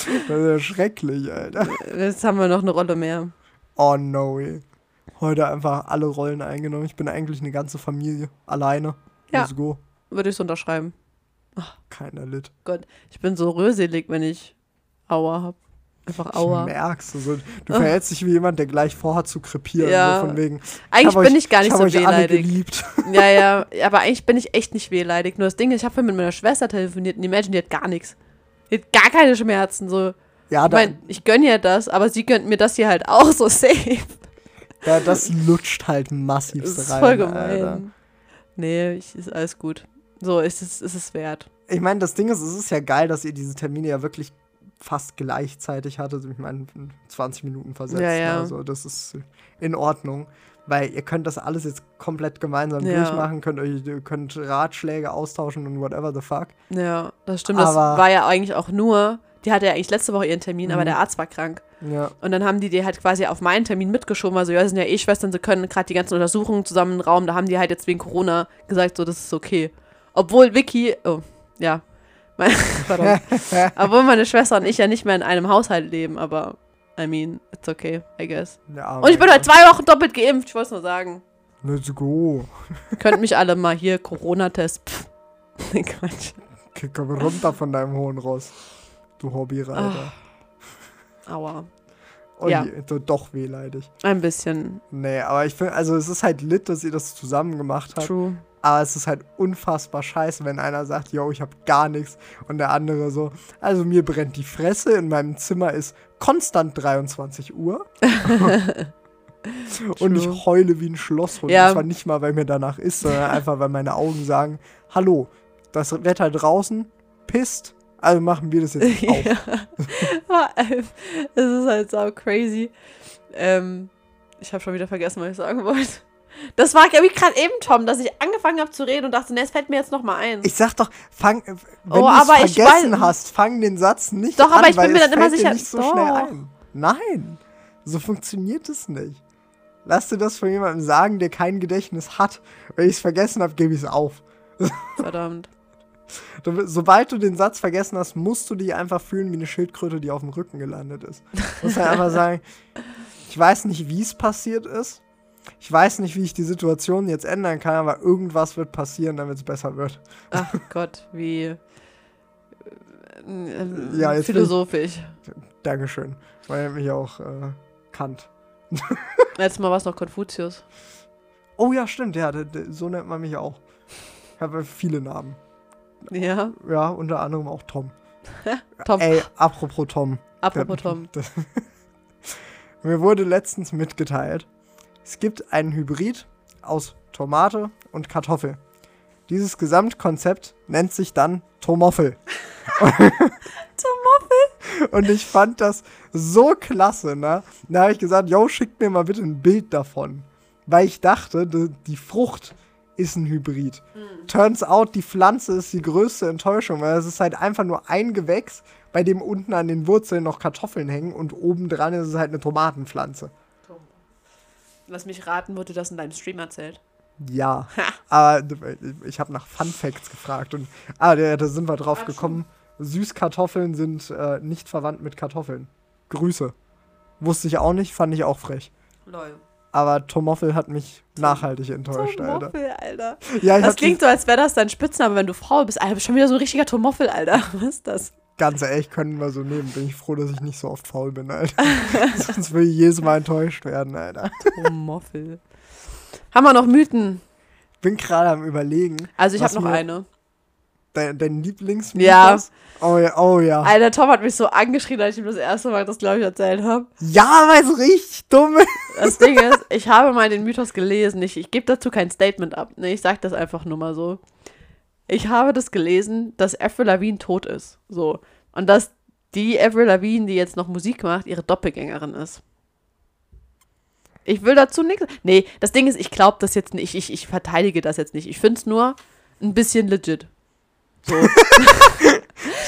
ist ja schrecklich, Alter. Jetzt haben wir noch eine Rolle mehr. Oh no, ey. Heute einfach alle Rollen eingenommen. Ich bin eigentlich eine ganze Familie. Alleine. Ja. Let's go. Würde ich so unterschreiben. Keiner litt. Ich bin so röselig, wenn ich Aua habe. Einfach Aua. Ich merk's. Also, du verhältst dich wie jemand, der gleich vorhat zu krepieren. Ja. So von wegen, Eigentlich hab bin euch- ich gar nicht ich so wehleidig. Ja, ja, aber eigentlich bin ich echt nicht wehleidig. Nur das Ding ist, ich habe mit meiner Schwester telefoniert und Imagine, die hat gar nichts. Die hat gar keine Schmerzen. So. Ja, Ich meine, ich gönne ihr das, aber sie gönnt mir das hier halt auch so safe. ja, das lutscht halt Das massivst ist rein. voll gemein. Alter. Nee, ich, ist alles gut. So, ist es, ist es wert. Ich meine, das Ding ist, es ist ja geil, dass ihr diese Termine ja wirklich fast gleichzeitig hattet. Ich meine, 20 Minuten versetzt. Ja, ja. Also, das ist in Ordnung. Weil ihr könnt das alles jetzt komplett gemeinsam Ja. durchmachen, könnt euch ihr könnt Ratschläge austauschen und whatever the fuck. Ja, das stimmt. Das Aber- war ja eigentlich auch nur, die hatte ja eigentlich letzte Woche ihren Termin, aber Mhm. der Arzt war krank. Ja. Und dann haben die die halt quasi auf meinen Termin mitgeschoben. Also, ja, sie sind ja eh Schwestern, sie können gerade die ganzen Untersuchungen zusammen im Raum. Da haben die halt jetzt wegen Corona gesagt, so, das ist okay. Obwohl Vicky, oh, ja. Obwohl meine Schwester und ich ja nicht mehr in einem Haushalt leben, aber I mean, it's okay, I guess. ja Und ich bin halt zwei Wochen doppelt geimpft, ich wollte es nur sagen. Let's go. Könnt mich alle mal hier Corona-Test. Nee, Quatsch. Okay, komm runter von deinem hohen Ross. Du Hobbyreiter. Aua. Oh ja. je, doch wehleidig. Ein bisschen. Nee, aber ich finde, also es ist halt lit, dass ihr das zusammen gemacht habt. True. Aber es ist halt unfassbar scheiße, wenn einer sagt, yo, ich hab gar nichts. Und der andere so, also mir brennt die Fresse, in meinem Zimmer ist konstant 23 Uhr. Und ich heule wie ein Schlosshund. Ja. Und zwar nicht mal, weil mir danach ist, sondern einfach, weil meine Augen sagen, hallo, das Wetter draußen pisst, also machen wir das jetzt auch. ja. Es ist halt so crazy. Ähm, ich habe schon wieder vergessen, was ich sagen wollte. Das war irgendwie gerade eben, Tom, dass ich angefangen habe zu reden und dachte, ne, es fällt mir jetzt noch mal ein. Ich sag doch, fang, äh, wenn Oh, du aber ich vergessen weiß- hast, fang den Satz nicht Doch, an, aber ich bin mir es dann immer sicher- nicht so doch. schnell ein. Nein, so funktioniert es nicht. Lass dir das von jemandem sagen, der kein Gedächtnis hat. Wenn ich es vergessen habe, gebe ich es auf. Verdammt. Du, sobald du den Satz vergessen hast, musst du dich einfach fühlen wie eine Schildkröte, die auf dem Rücken gelandet ist. Du musst halt einfach sagen, ich weiß nicht, wie es passiert ist. Ich weiß nicht, wie ich die Situation jetzt ändern kann, aber irgendwas wird passieren, damit es besser wird. Ach Gott, wie äh, äh, Ja, jetzt bin- philosophisch. Dankeschön. Weil er mich auch äh, kannt. Letztes Mal war es noch Konfuzius. Oh ja, stimmt, ja, so nennt man mich auch. Ich habe viele Namen. Ja, Ja, unter anderem auch Tom. Tom. Ey, apropos Tom. Apropos Der- Tom. Das- Mir wurde letztens mitgeteilt, es gibt einen Hybrid aus Tomate und Kartoffel. Dieses Gesamtkonzept nennt sich dann Tomoffel. Tomoffel? Und ich fand das so klasse, ne? Da habe ich gesagt, yo, schickt mir mal bitte ein Bild davon. Weil ich dachte, die, die Frucht ist ein Hybrid. Turns out, die Pflanze ist die größte Enttäuschung, weil es ist halt einfach nur ein Gewächs, bei dem unten an den Wurzeln noch Kartoffeln hängen und obendran ist es halt eine Tomatenpflanze. Lass mich raten, wurde das in deinem Stream erzählt? Ja, aber ich habe nach Fun Facts gefragt und ah, da, da sind wir drauf Ach gekommen. Süßkartoffeln sind äh, nicht verwandt mit Kartoffeln. Grüße. Wusste ich auch nicht, fand ich auch frech. Lol. Aber Tomoffel hat mich nachhaltig enttäuscht, Alter. Tomoffel, Alter. Ja, ich Das klingt so, als wäre das dein Spitzname, wenn du faul bist. Alter, schon wieder so ein richtiger Tomoffel, Alter. Was ist das? Ganz ehrlich, können wir so nehmen. Bin ich froh, dass ich nicht so oft faul bin, Alter. Sonst würde ich jedes Mal enttäuscht werden, Alter. Tomoffel. Haben wir noch Mythen? Bin gerade am überlegen. Also ich habe noch eine. Dein, dein Lieblingsmythos? Ja. Oh ja, oh ja. Alter, Tom hat mich so angeschrien, als ich ihm das erste Mal das, glaube ich, erzählt habe. Ja, weil es richtig dumm ist. Das Ding ist, ich habe mal den Mythos gelesen. Ich, ich gebe dazu kein Statement ab. Ne, ich sage das einfach nur mal so. Ich habe das gelesen, dass Avril Lavigne tot ist. So. Und dass die Avril Lavigne, die jetzt noch Musik macht, ihre Doppelgängerin ist. Ich will dazu nichts. Nee, das Ding ist, ich glaube das jetzt nicht. Ich, ich verteidige das jetzt nicht. Ich finde es nur ein bisschen legit. So.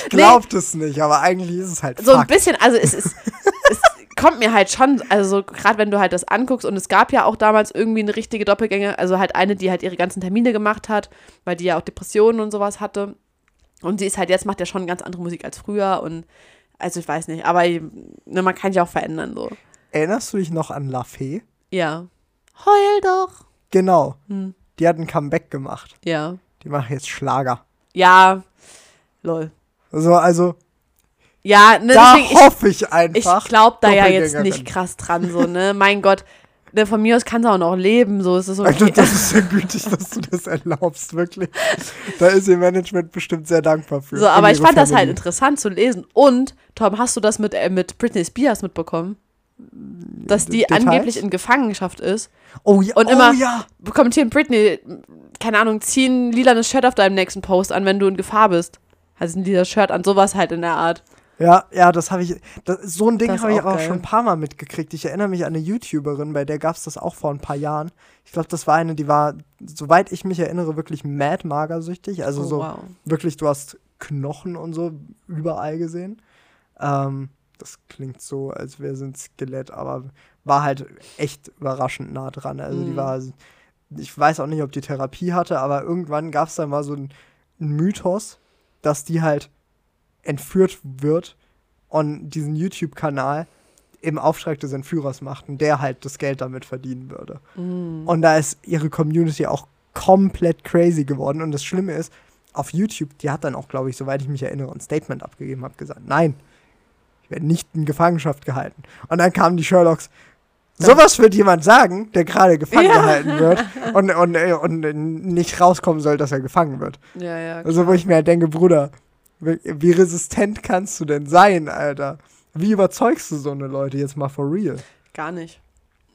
Ich glaub das nicht, aber eigentlich ist es halt so ein Fakt. bisschen, also es ist, es kommt mir halt schon, also gerade wenn du halt das anguckst und es gab ja auch damals irgendwie eine richtige Doppelgänger, also halt eine, die halt ihre ganzen Termine gemacht hat, weil die ja auch Depressionen und sowas hatte. Und sie ist halt jetzt, macht ja schon ganz andere Musik als früher und also ich weiß nicht, aber ne, man kann sich auch verändern so. Erinnerst du dich noch an La Fee? Ja. Heul doch. Genau. Hm. Die hat ein Comeback gemacht. Ja. Die machen jetzt Schlager. Ja. Lol. So, also, Ja, ne, da deswegen, ich, hoffe ich ich einfach. glaube da ja jetzt nicht krass dran, so, ne? Mein Gott. Ne, von mir aus kann sie auch noch leben, so ist es Also, okay. das ist sehr gütig, dass du das erlaubst, wirklich. Da ist ihr Management bestimmt sehr dankbar für. So, aber ich fand das halt interessant zu lesen. Und, Tom, hast du das mit, äh, mit Britney Spears mitbekommen? Dass die Details? angeblich in Gefangenschaft ist. Oh ja, und oh immer- ja. Kommentieren Britney, keine Ahnung, zieh ein lilanes Shirt auf deinem nächsten Post an, wenn du in Gefahr bist. Also ein lila Shirt an, sowas halt in der Art. Ja, ja, das habe ich. Das, so ein Ding habe ich auch geil. schon ein paar Mal mitgekriegt. Ich erinnere mich an eine YouTuberin, bei der gab es das auch vor ein paar Jahren. Ich glaube, das war eine, die war, soweit ich mich erinnere, wirklich mad magersüchtig. Also oh, so wow. wirklich, du hast Knochen und so überall gesehen. Ähm, das klingt so, als wäre sie ein Skelett, aber war halt echt überraschend nah dran. Also die Mhm. war, ich weiß auch nicht, ob die Therapie hatte, aber irgendwann gab es dann mal so einen Mythos, dass die halt entführt wird und diesen YouTube-Kanal im Auftrag des Entführers macht und der halt das Geld damit verdienen würde. Mm. Und da ist ihre Community auch komplett crazy geworden. Und das Schlimme ist, auf YouTube, die hat dann auch, glaube ich, soweit ich mich erinnere, ein Statement abgegeben, hat gesagt, nein, ich werde nicht in Gefangenschaft gehalten. Und dann kamen die Sherlocks. Sowas wird jemand sagen, der gerade gefangen Ja. gehalten wird und, und, und nicht rauskommen soll, dass er gefangen wird. Ja, ja. Also, wo ich mir halt denke, Bruder, wie, resistent kannst du denn sein, Alter? Wie überzeugst du so eine Leute jetzt mal for real? Gar nicht.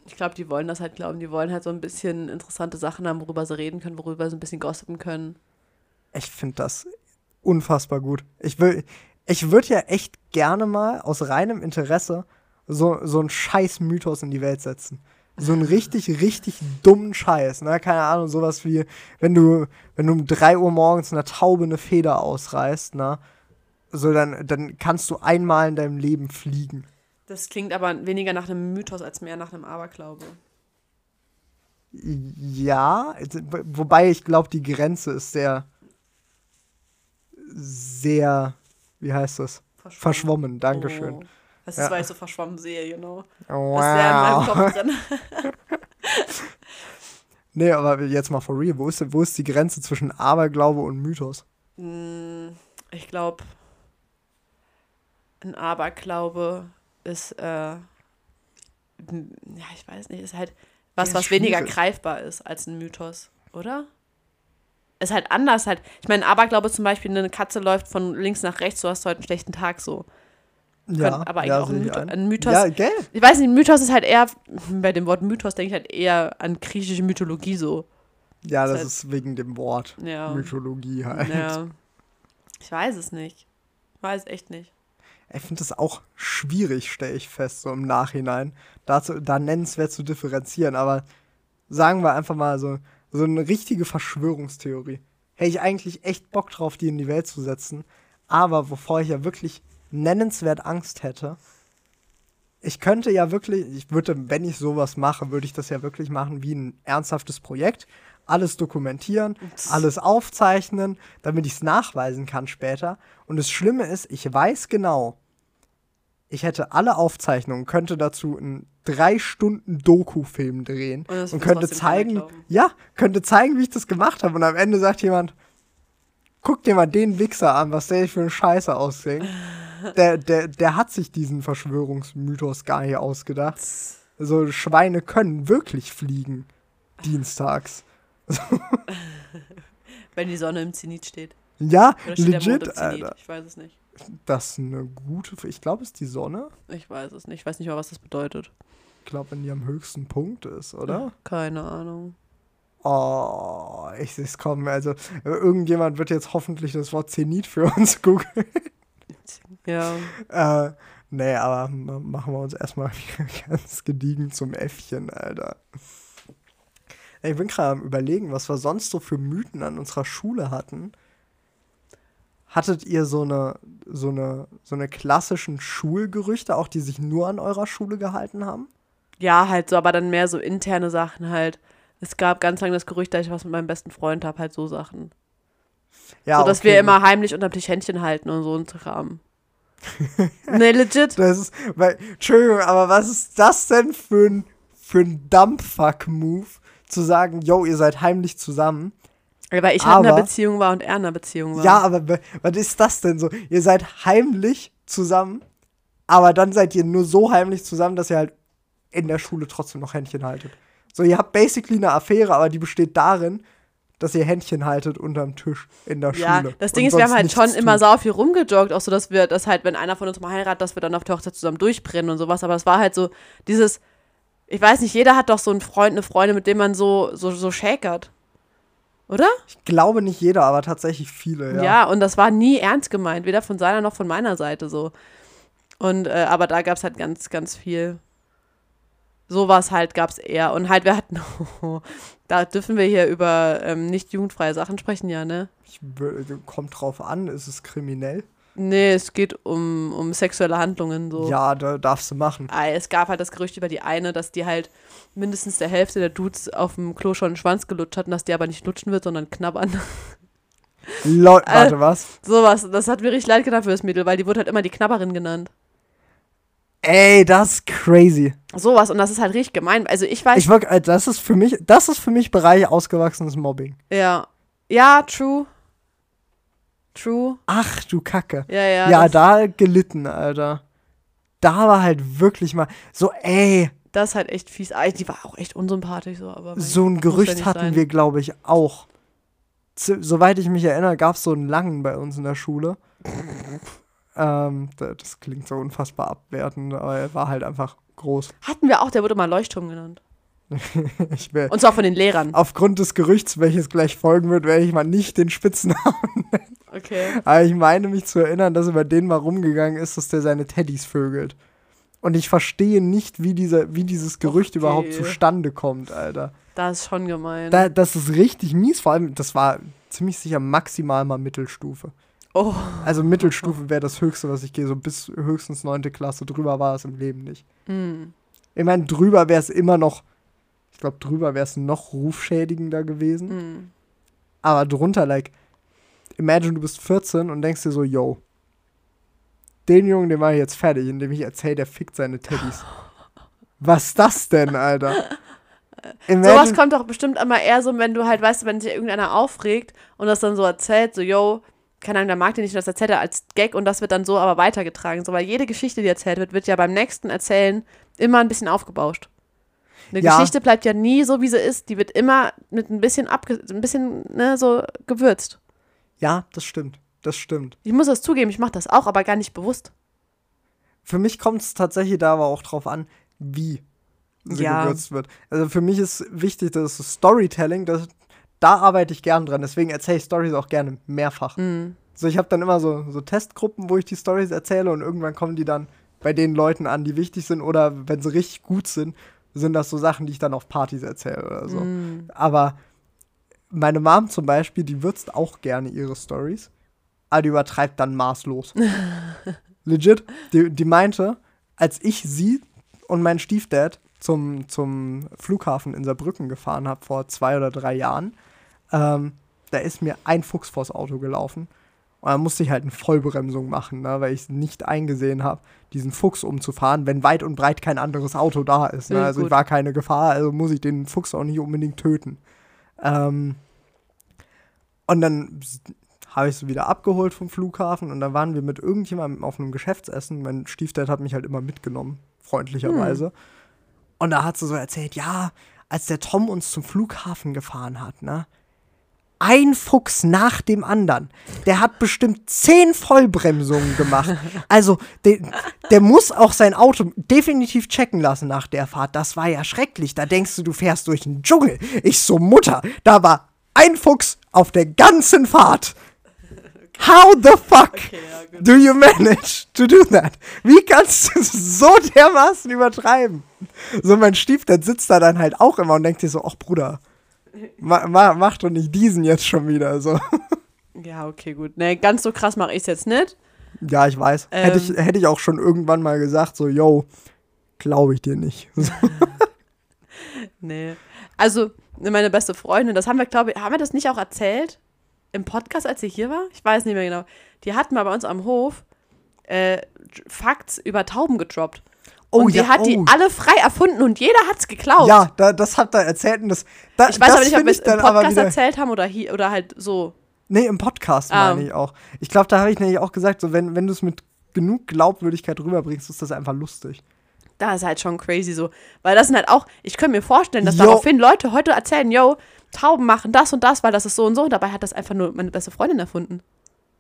Ich glaube, die wollen das halt glauben. Die wollen halt so ein bisschen interessante Sachen haben, worüber sie reden können, worüber sie ein bisschen gossipen können. Ich finde das unfassbar gut. Ich will, ich würde ja echt gerne mal aus reinem Interesse so, so einen scheiß Mythos in die Welt setzen. So einen richtig, richtig dummen Scheiß, ne? Keine Ahnung, sowas wie, wenn du, wenn du um 3 Uhr morgens einer Taube eine Feder ausreißt, ne? So, dann, dann kannst du einmal in deinem Leben fliegen. Das klingt aber weniger nach einem Mythos als mehr nach einem Aberglaube. Ja, wobei ich glaube, die Grenze ist sehr, sehr, wie heißt das? Verschwommen, Dankeschön. Oh. Das Ja. ist, weil ich so verschwommen sehe, you know. Wow. Das wäre in meinem Kopf drin. Nee, aber jetzt mal for real, wo ist, wo ist die Grenze zwischen Aberglaube und Mythos? Mm, Ich glaube, ein Aberglaube ist, äh, ja, ich weiß nicht, ist halt was, Ja, was weniger greifbar ist als ein Mythos, oder? Ist halt anders halt. Ich meine, ein Aberglaube zum Beispiel, eine Katze läuft von links nach rechts, du hast heute einen schlechten Tag so. Ja, aber eigentlich ja, auch ein Mythos- ein. Mythos- Ja, gell? Ich weiß nicht, Mythos ist halt eher, bei dem Wort Mythos denke ich halt eher an griechische Mythologie so. Ja, das halt- ist wegen dem Wort. Ja. Mythologie halt. Ja. Ich weiß es nicht. Ich weiß echt nicht. Ich finde das auch schwierig, stelle ich fest, so im Nachhinein, dazu, da nennenswert zu differenzieren. Aber sagen wir einfach mal so, so eine richtige Verschwörungstheorie. Hätte ich eigentlich echt Bock drauf, die in die Welt zu setzen. Aber wovor ich ja wirklich nennenswert Angst hätte, ich könnte ja wirklich, ich würde, wenn ich sowas mache, würde ich das ja wirklich machen wie ein ernsthaftes Projekt. Alles dokumentieren, alles aufzeichnen, damit ich es nachweisen kann später. Und das Schlimme ist, ich weiß genau, ich hätte alle Aufzeichnungen, könnte dazu einen drei Stunden Doku-Film drehen Und und könnte zeigen, ja, könnte zeigen, wie ich das gemacht habe. Und am Ende sagt jemand, guck dir mal den Wichser an, was der für eine Scheiße ausdenkt. Der, der, der hat sich diesen Verschwörungsmythos gar nicht ausgedacht. So, Schweine können wirklich fliegen. Dienstags. Wenn die Sonne im Zenit steht. Ja, Oder steht der Mond im legit, Zenit? Ich weiß es nicht. Das ist eine gute. Ich glaube, es ist die Sonne. Ich weiß es nicht. Ich weiß nicht mal, was das bedeutet. Ich glaube, wenn die am höchsten Punkt ist, oder? Keine Ahnung. Oh, ich sehe es kommen. Also, irgendjemand wird jetzt hoffentlich das Wort Zenit für uns googeln. Ja. Äh, nee, aber ma- machen wir uns erstmal ganz gediegen zum Äffchen, Alter. Ich bin gerade am überlegen, was wir sonst so für Mythen an unserer Schule hatten. Hattet ihr so eine, so eine, so eine klassischen Schulgerüchte, auch die sich nur an eurer Schule gehalten haben? Ja, halt so, aber dann mehr so interne Sachen halt. Es gab ganz lange das Gerücht, dass ich was mit meinem besten Freund habe, halt so Sachen. Ja, so, dass okay, wir immer heimlich unterm Tisch Händchen halten und so ein Kram. nee, legit. Das ist, weil, Entschuldigung, aber was ist das denn für ein, für ein Dumpfuck-Move, zu sagen, yo, ihr seid heimlich zusammen? Weil ich halt in einer Aber- Beziehung war und er in einer Beziehung war. Ja, aber wa- was ist das denn so? Ihr seid heimlich zusammen, aber dann seid ihr nur so heimlich zusammen, dass ihr halt in der Schule trotzdem noch Händchen haltet. So, ihr habt basically eine Affäre, aber die besteht darin, dass ihr Händchen haltet unterm Tisch in der Ja, Schule. das Ding ist, wir haben halt schon nichts immer tut. sau viel rumgejoggt, auch so, dass wir, dass halt, wenn einer von uns mal heiratet, dass wir dann auf der Hochzeit zusammen durchbrennen und sowas. Aber es war halt so dieses, ich weiß nicht, jeder hat doch so einen Freund, eine Freundin, mit dem man so, so, so shakert. Oder? Ich glaube nicht jeder, aber tatsächlich viele, Ja. ja. und das war nie ernst gemeint, weder von seiner noch von meiner Seite so. Und, äh, aber da gab es halt ganz, ganz viel. Sowas halt gab es eher. Und halt, wir hatten, da dürfen wir hier über ähm, nicht jugendfreie Sachen sprechen, ja, ne? Ich, wür- kommt drauf an, ist es kriminell? Nee, es geht um, um sexuelle Handlungen so. Ja, da darfst du machen. Ah, Es gab halt das Gerücht über die eine, dass die halt mindestens der Hälfte der Dudes auf dem Klo schon einen Schwanz gelutscht hat und dass die aber nicht lutschen wird, sondern knabbern. Lol, Äh, warte, was? Sowas, das hat mir richtig leid getan für das Mädel, weil die wurde halt immer die Knabberin genannt. Ey, das ist crazy. Sowas, und das ist halt richtig gemein. Also ich weiß, Ich wirk, äh, das ist für mich, das ist für mich Bereich ausgewachsenes Mobbing. ja. Ja, true. True. Ach du Kacke. Ja, ja. Ja, da gelitten, Alter. Da war halt wirklich mal so, ey, das ist halt echt fies. Ah, Die war auch echt unsympathisch so, aber. so ein ja Gerücht hatten sein. wir, glaube ich, auch. Z soweit ich mich erinnere, gab es so einen langen bei uns in der Schule. ähm, da- das klingt so unfassbar abwertend, aber er war halt einfach groß. Hatten wir auch, der wurde mal Leuchtturm genannt. Und zwar von den Lehrern. aufgrund des Gerüchts, welches gleich folgen wird, werde ich mal nicht den Spitznamen. Okay. Aber ich meine mich zu erinnern, dass über den mal rumgegangen ist, dass der seine Teddys vögelt. Und ich verstehe nicht, wie, dieser, wie dieses Gerücht Okay. überhaupt zustande kommt, Alter. Das ist schon gemein. Da, das ist richtig mies, vor allem, das war ziemlich sicher maximal mal Mittelstufe. Oh. Also Mittelstufe wäre das Höchste, was ich gehe, so bis höchstens neunte Klasse. Drüber war es im Leben nicht. Hm. Ich meine, drüber wäre es immer noch, ich glaube, drüber wäre es noch rufschädigender gewesen. Hm. Aber drunter, like, imagine, du bist 14 und denkst dir so, yo, den Jungen, den mache ich jetzt fertig, indem ich erzähle, der fickt seine Teddys. Was ist das denn, Alter? Sowas Imagine, kommt doch bestimmt immer eher so, wenn du halt, weißt du, wenn sich irgendeiner aufregt und das dann so erzählt, so, yo, keine Ahnung, der mag den nicht und das erzählt er als Gag und das wird dann so aber weitergetragen. So, weil jede Geschichte, die erzählt wird, wird ja beim nächsten Erzählen immer ein bisschen aufgebauscht. Eine Ja. Geschichte bleibt ja nie so, wie sie ist. Die wird immer mit ein bisschen abge ein bisschen, ne, so gewürzt. ja, das stimmt, das stimmt. Ich muss das zugeben, ich mache das auch, aber gar nicht bewusst. Für mich kommt es tatsächlich da aber auch drauf an, wie sie Ja. gewürzt wird. Also für mich ist wichtig, dass das Storytelling, das, da arbeite ich gern dran. Deswegen erzähle ich Stories auch gerne mehrfach. Mhm. So, ich habe dann immer so, so Testgruppen, wo ich die Stories erzähle und irgendwann kommen die dann bei den Leuten an, die wichtig sind oder wenn sie richtig gut sind, sind das so Sachen, die ich dann auf Partys erzähle oder so. Mhm. Aber meine Mom zum Beispiel, die würzt auch gerne ihre Stories, aber die übertreibt dann maßlos. Legit. Die, die meinte, als ich sie und mein Stiefdad zum, zum Flughafen in Saarbrücken gefahren habe vor zwei oder drei Jahren, ähm, da ist mir ein Fuchs vors Auto gelaufen. Und dann musste ich halt eine Vollbremsung machen, ne, weil ich nicht eingesehen habe, diesen Fuchs umzufahren, wenn weit und breit kein anderes Auto da ist. Ne? Ja, Also ich war keine Gefahr, also muss ich den Fuchs auch nicht unbedingt töten. Ähm, und dann habe ich sie wieder abgeholt vom Flughafen und dann waren wir mit irgendjemandem auf einem Geschäftsessen. Mein Stiefdad hat mich halt immer mitgenommen, freundlicherweise. Und da hat sie so erzählt, ja, als der Tom uns zum Flughafen gefahren hat, ne, ein Fuchs nach dem anderen. Der hat bestimmt zehn Vollbremsungen gemacht. Also, der, der muss auch sein Auto definitiv checken lassen nach der Fahrt. Das war ja schrecklich. Da denkst du, du fährst durch den Dschungel. Ich so, Mutter, da war ein Fuchs auf der ganzen Fahrt. How the fuck Okay, ja, do you manage to do that? Wie kannst du es so dermaßen übertreiben? So, mein Stiefdad sitzt da dann halt auch immer und denkt dir so, ach Bruder, ma, ma, mach doch nicht diesen jetzt schon wieder. So. Ja, okay, gut. Nee, ganz so krass mache ich es jetzt nicht. Ja, ich weiß. hätte, ich, Ähm. hätte ich auch schon irgendwann mal gesagt, so, yo, glaube ich dir nicht. So. Nee. Also, meine beste Freundin, das haben wir, glaube ich, haben wir das nicht auch erzählt? Im Podcast, als sie hier war? Ich weiß nicht mehr genau. Die hatten mal bei uns am Hof äh, Facts über Tauben gedroppt. Oh, und die ja, hat die oh. alle frei erfunden und jeder hat's geklaut. Ja, da, das habt ihr erzählt und das, da, Ich weiß aber nicht, ob wir es im Podcast erzählt haben oder hier oder halt so. Nee, im Podcast Ah. meine ich auch. Ich glaube, da habe ich nämlich auch gesagt, so, wenn, wenn du es mit genug Glaubwürdigkeit rüberbringst, ist das einfach lustig. Da ist halt schon crazy so. Weil das sind halt auch, ich könnte mir vorstellen, dass Jo. daraufhin Leute heute erzählen, yo, Tauben machen das und das, weil das ist so und so. Und dabei hat das einfach nur meine beste Freundin erfunden.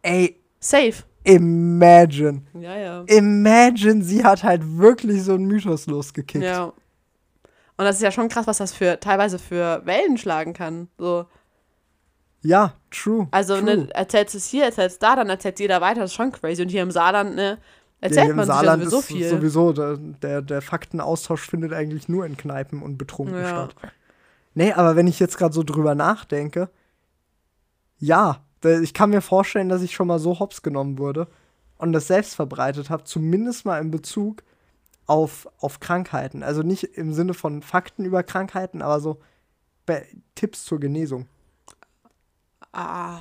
Ey, Safe. imagine. Ja, ja. Imagine, sie hat halt wirklich so einen Mythos losgekickt. Ja. Und das ist ja schon krass, was das für teilweise für Wellen schlagen kann. So. Ja, true. Also, true. ne, erzählst es hier, erzählst da, dann erzählt jeder weiter, das ist schon crazy. Und hier im Saarland, ne, Ja, erzählt im man Saarland sich ja sowieso ist viel. sowieso, der, der, der Faktenaustausch findet eigentlich nur in Kneipen und betrunken Ja. statt. Nee, aber wenn ich jetzt gerade so drüber nachdenke, ja, ich kann mir vorstellen, dass ich schon mal so hops genommen wurde und das selbst verbreitet habe, zumindest mal in Bezug auf, auf Krankheiten. Also nicht im Sinne von Fakten über Krankheiten, aber so bei Tipps zur Genesung. ah,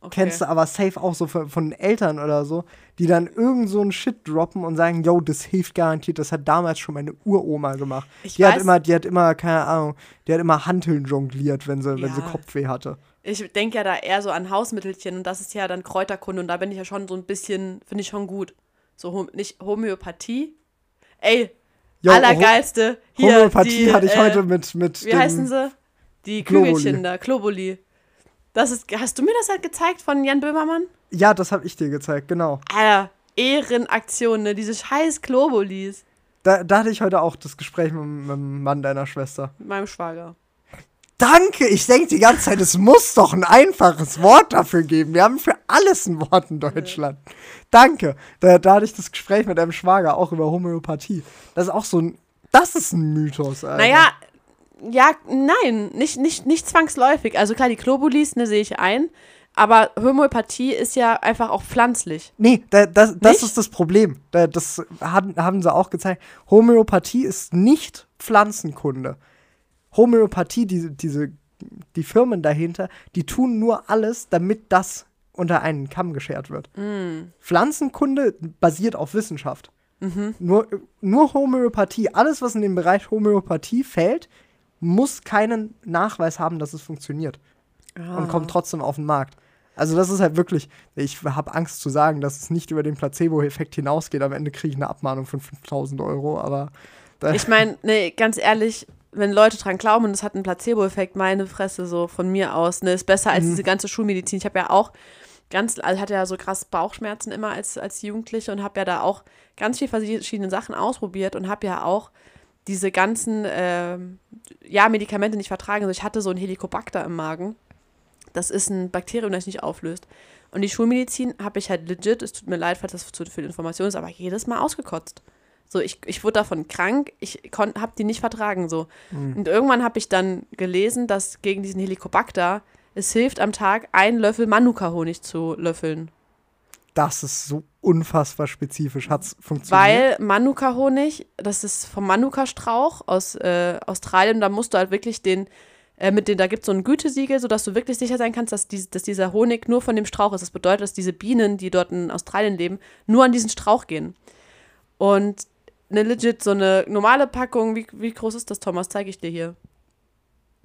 okay. Kennst du aber safe auch so von, von Eltern oder so, die dann irgend so einen Shit droppen und sagen, yo, das hilft garantiert, das hat damals schon meine Uroma gemacht. Ich die hat weiß- immer, die hat immer, keine Ahnung, die hat immer Hanteln jongliert, wenn sie, wenn sie Ja. Kopfweh hatte. Ich denke ja da eher so an Hausmittelchen und das ist ja dann Kräuterkunde und da bin ich ja schon so ein bisschen, finde ich schon gut. So, hom- nicht Homöopathie. Ey, Jo, allergeilste. Hier, Homöopathie die, hatte ich äh, heute mit, mit Wie heißen sie? Die Globuli. Kügelchen da, Globuli. Das ist, hast du mir das halt gezeigt von Jan Böhmermann? Ja, das habe ich dir gezeigt, genau. Alter, Ehrenaktion, ne? Diese scheiß Globulis. Da, da hatte ich heute auch das Gespräch mit, mit dem Mann deiner Schwester. Mit meinem Schwager. Danke, ich denke die ganze Zeit, es muss doch ein einfaches Wort dafür geben. Wir haben für alles ein Wort in Deutschland. Danke. Da, da hatte ich das Gespräch mit einem Schwager auch über Homöopathie. Das ist auch so ein, das ist ein Mythos, Alter. Naja, ja, nein, nicht, nicht, nicht zwangsläufig. Also klar, die Globulis, ne, sehe ich ein. Aber Homöopathie ist ja einfach auch pflanzlich. Nee, da, das, das ist das Problem. Da, das haben, haben sie auch gezeigt. Homöopathie ist nicht Pflanzenkunde. Homöopathie, diese, diese, die Firmen dahinter, die tun nur alles, damit das unter einen Kamm geschert wird. Pflanzenkunde basiert auf Wissenschaft. Nur, nur Homöopathie, alles, was in den Bereich Homöopathie fällt, muss keinen Nachweis haben, dass es funktioniert. Und kommt trotzdem auf den Markt. Also das ist halt wirklich, ich habe Angst zu sagen, dass es nicht über den Placebo-Effekt hinausgeht. Am Ende kriege ich eine Abmahnung von 5000 Euro, aber Ich meine, ne, ganz ehrlich, wenn Leute dran glauben und es hat einen Placebo-Effekt, meine Fresse so von mir aus, ne, ist besser als diese ganze Schulmedizin. Ich habe ja auch ganz, also hatte ja so krass Bauchschmerzen immer als, als Jugendliche und habe ja da auch ganz viel verschiedene Sachen ausprobiert und habe ja auch diese ganzen, ähm, ja, Medikamente nicht vertragen. Also ich hatte so ein Helicobacter im Magen. Das ist ein Bakterium, das sich nicht auflöst. Und die Schulmedizin habe ich halt legit, es tut mir leid, falls das zu viel Information ist, aber jedes Mal ausgekotzt. So, ich, ich wurde davon krank, ich habe die nicht vertragen. So. Und irgendwann habe ich dann gelesen, dass gegen diesen Helicobacter es hilft, am Tag einen Löffel Manuka-Honig zu löffeln. das ist so unfassbar spezifisch. Hat es funktioniert? Weil Manuka-Honig, das ist vom Manuka-Strauch aus äh, Australien, da musst du halt wirklich den, äh, mit den, da gibt es so ein Gütesiegel, sodass du wirklich sicher sein kannst, dass, dies, dass dieser Honig nur von dem Strauch ist. Das bedeutet, dass diese Bienen, die dort in Australien leben, nur an diesen Strauch gehen. Und eine legit, so eine normale Packung, wie, wie groß ist das, Thomas? Zeige ich dir hier.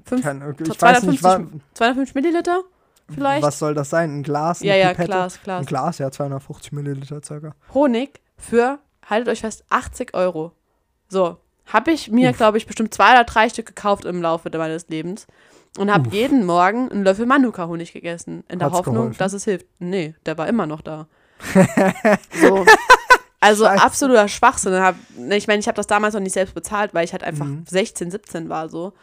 Fünf, Kein, ich so weiß nicht, 250 wa- 250 Milliliter vielleicht? was soll das sein? Ein Glas? Ja, ja, Pipette? Glas, Ein Glas. Glas, ja, 250 Milliliter circa. Honig für, haltet euch fest, 80 Euro. So, habe ich mir, glaube ich, bestimmt zwei oder drei Stück gekauft im Laufe meines Lebens. Und habe jeden Morgen einen Löffel Manuka-Honig gegessen. In der Hat's Hoffnung, geholfen? dass es hilft. Nee, der war immer noch da. so. Also Scheiße. absoluter Schwachsinn. Ne, ich meine, ich habe das damals noch nicht selbst bezahlt, weil ich halt einfach Mhm. 16, 17 war so.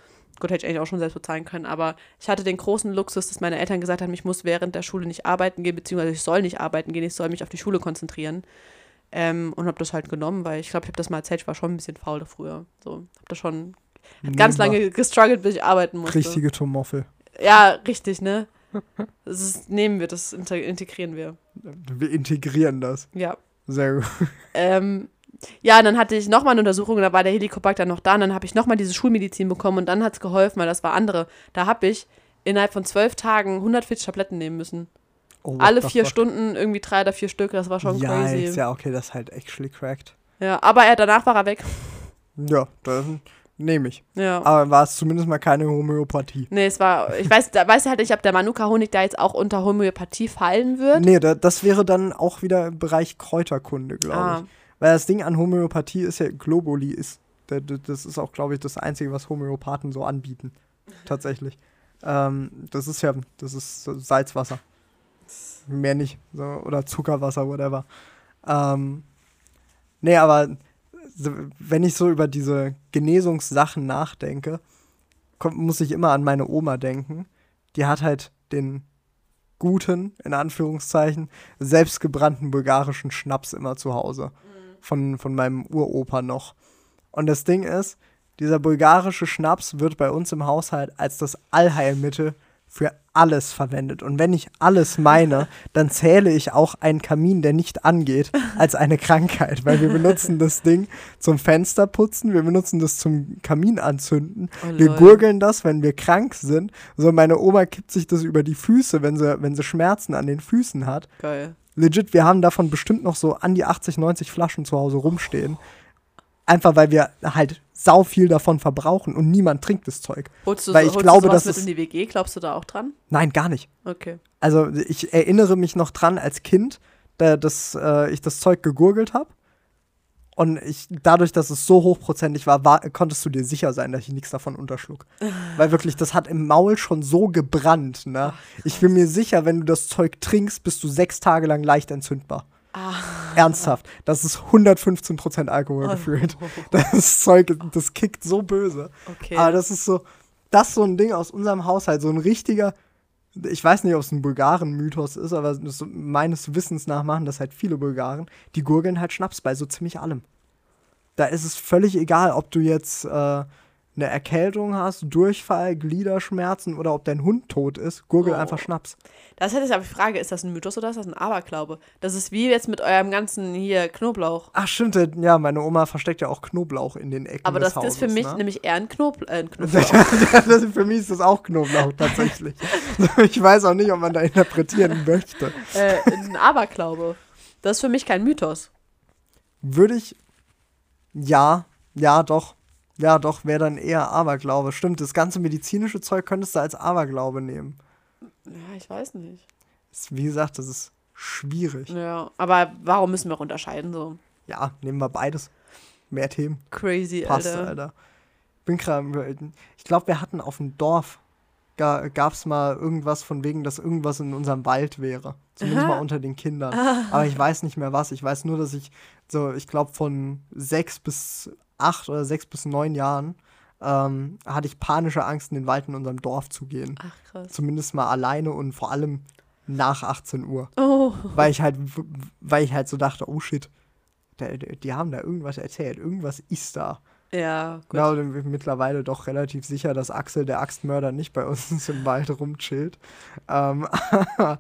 Gut, hätte ich eigentlich auch schon selbst bezahlen können, aber ich hatte den großen Luxus, dass meine Eltern gesagt haben, ich muss während der Schule nicht arbeiten gehen, beziehungsweise ich soll nicht arbeiten gehen, ich soll mich auf die Schule konzentrieren. Ähm, und habe das halt genommen, weil ich glaube, ich habe das mal erzählt, ich war schon ein bisschen faul früher. So, habe das schon ganz lange gestruggelt, bis ich arbeiten musste. Richtige Tomoffel. Ja, richtig, ne? Das ist, nehmen wir, das integrieren wir. Wir integrieren das. Ja. Sehr gut. Ähm, ja, dann hatte ich nochmal eine Untersuchung, da war der Helikobacter noch da, und dann habe ich nochmal diese Schulmedizin bekommen und dann hat es geholfen, weil das war andere. Da habe ich innerhalb von zwölf Tagen 140 Tabletten nehmen müssen. Oh, Alle vier fuck. Stunden, irgendwie drei oder vier Stück, das war schon ja, crazy. Ist ja, okay, das ist halt actually cracked. Ja, aber er, danach war er weg. Ja, dann nehme ich. Ja. Aber war es zumindest mal keine Homöopathie. Nee, es war, ich weiß, da weiß halt nicht, ob der Manuka-Honig da jetzt auch unter Homöopathie fallen wird. Nee, da, das wäre dann auch wieder im Bereich Kräuterkunde, glaube Ah. ich. Weil das Ding an Homöopathie ist ja, Globuli ist, da- da- das ist auch, glaube ich, das Einzige, was Homöopathen so anbieten. Tatsächlich. Ähm, das ist ja, das ist Salzwasser. Mehr nicht. So, oder Zuckerwasser, whatever. Ähm, nee, aber wenn ich so über diese Genesungssachen nachdenke, kommt, muss ich immer an meine Oma denken. Die hat halt den guten, in Anführungszeichen, selbstgebrannten bulgarischen Schnaps immer zu Hause. Von, von meinem Uropa noch. Und das Ding ist, dieser bulgarische Schnaps wird bei uns im Haushalt als das Allheilmittel für alles verwendet. Und wenn ich alles meine, dann zähle ich auch einen Kamin, der nicht angeht, als eine Krankheit. Weil wir benutzen das Ding zum Fensterputzen, wir benutzen das zum Kamin anzünden, Oh, wir gurgeln das, wenn wir krank sind. So, meine Oma kippt sich das über die Füße, wenn sie, wenn sie Schmerzen an den Füßen hat. Geil. Legit, wir haben davon bestimmt noch so an die 80, 90 Flaschen zu Hause rumstehen. Einfach weil wir halt sau viel davon verbrauchen und niemand trinkt das Zeug. Holst du, Weil ich holst glaube, du sowas das mit in die WG? Glaubst du da auch dran? Nein, gar nicht. Okay. Also ich erinnere mich noch dran als Kind, da, dass äh, ich das Zeug gegurgelt habe. Und ich, dadurch, dass es so hochprozentig war, war, konntest du dir sicher sein, dass ich nichts davon unterschluck. Weil wirklich, das hat im Maul schon so gebrannt. Ne? Ich bin mir sicher, wenn du das Zeug trinkst, bist du sechs Tage lang leicht entzündbar. Ah. Ernsthaft. Das ist 115% Alkohol gefühlt. Das Zeug, das kickt so böse. Okay. Aber das ist so, das ist so ein Ding aus unserem Haushalt, so ein richtiger, ich weiß nicht, ob es ein Bulgaren-Mythos ist, aber meines Wissens nach machen das halt viele Bulgaren, die gurgeln halt Schnaps bei so ziemlich allem. Da ist es völlig egal, ob du jetzt äh, eine Erkältung hast, Durchfall, Gliederschmerzen oder ob dein Hund tot ist, gurgel Oh. einfach Schnaps. Das hätte ich aber die Frage, ist das ein Mythos oder ist das ein Aberglaube? Das ist wie jetzt mit eurem ganzen hier Knoblauch. Ach stimmt, ja, meine Oma versteckt ja auch Knoblauch in den Ecken Aber das Hauses. ist für mich ne? nämlich eher ein, Knobl äh, ein Knoblauch. das, für mich ist das auch Knoblauch tatsächlich. ich weiß auch nicht, ob man da interpretieren möchte. äh, ein Aberglaube. Das ist für mich kein Mythos. Würde ich. Ja, ja, doch. Ja, doch, wäre dann eher Aberglaube. Stimmt, das ganze medizinische Zeug könntest du als Aberglaube nehmen. Ja, ich weiß nicht. Ist, wie gesagt, das ist schwierig. Ja, aber warum müssen wir auch unterscheiden so? Ja, nehmen wir beides. Mehr Themen. Crazy, Passt, Alter. Alter. Bin gerade. Ich glaube, wir hatten auf dem Dorf. Ga, Gab es mal irgendwas von wegen, dass irgendwas in unserem Wald wäre. Zumindest mal unter den Kindern. Aber ich weiß nicht mehr was. Ich weiß nur, dass ich so, ich glaube, von sechs bis acht oder sechs bis neun Jahren ähm, hatte ich panische Angst, in den Wald in unserem Dorf zu gehen. Ach, krass. Zumindest mal alleine und vor allem nach 18 Uhr. Oh, Weil ich halt, weil ich halt so dachte, oh shit, der, die haben da irgendwas erzählt. Irgendwas ist da. ja, gut. Ja, mittlerweile doch relativ sicher, dass Axel, der Axtmörder, nicht bei uns im Wald rumchillt. Ähm,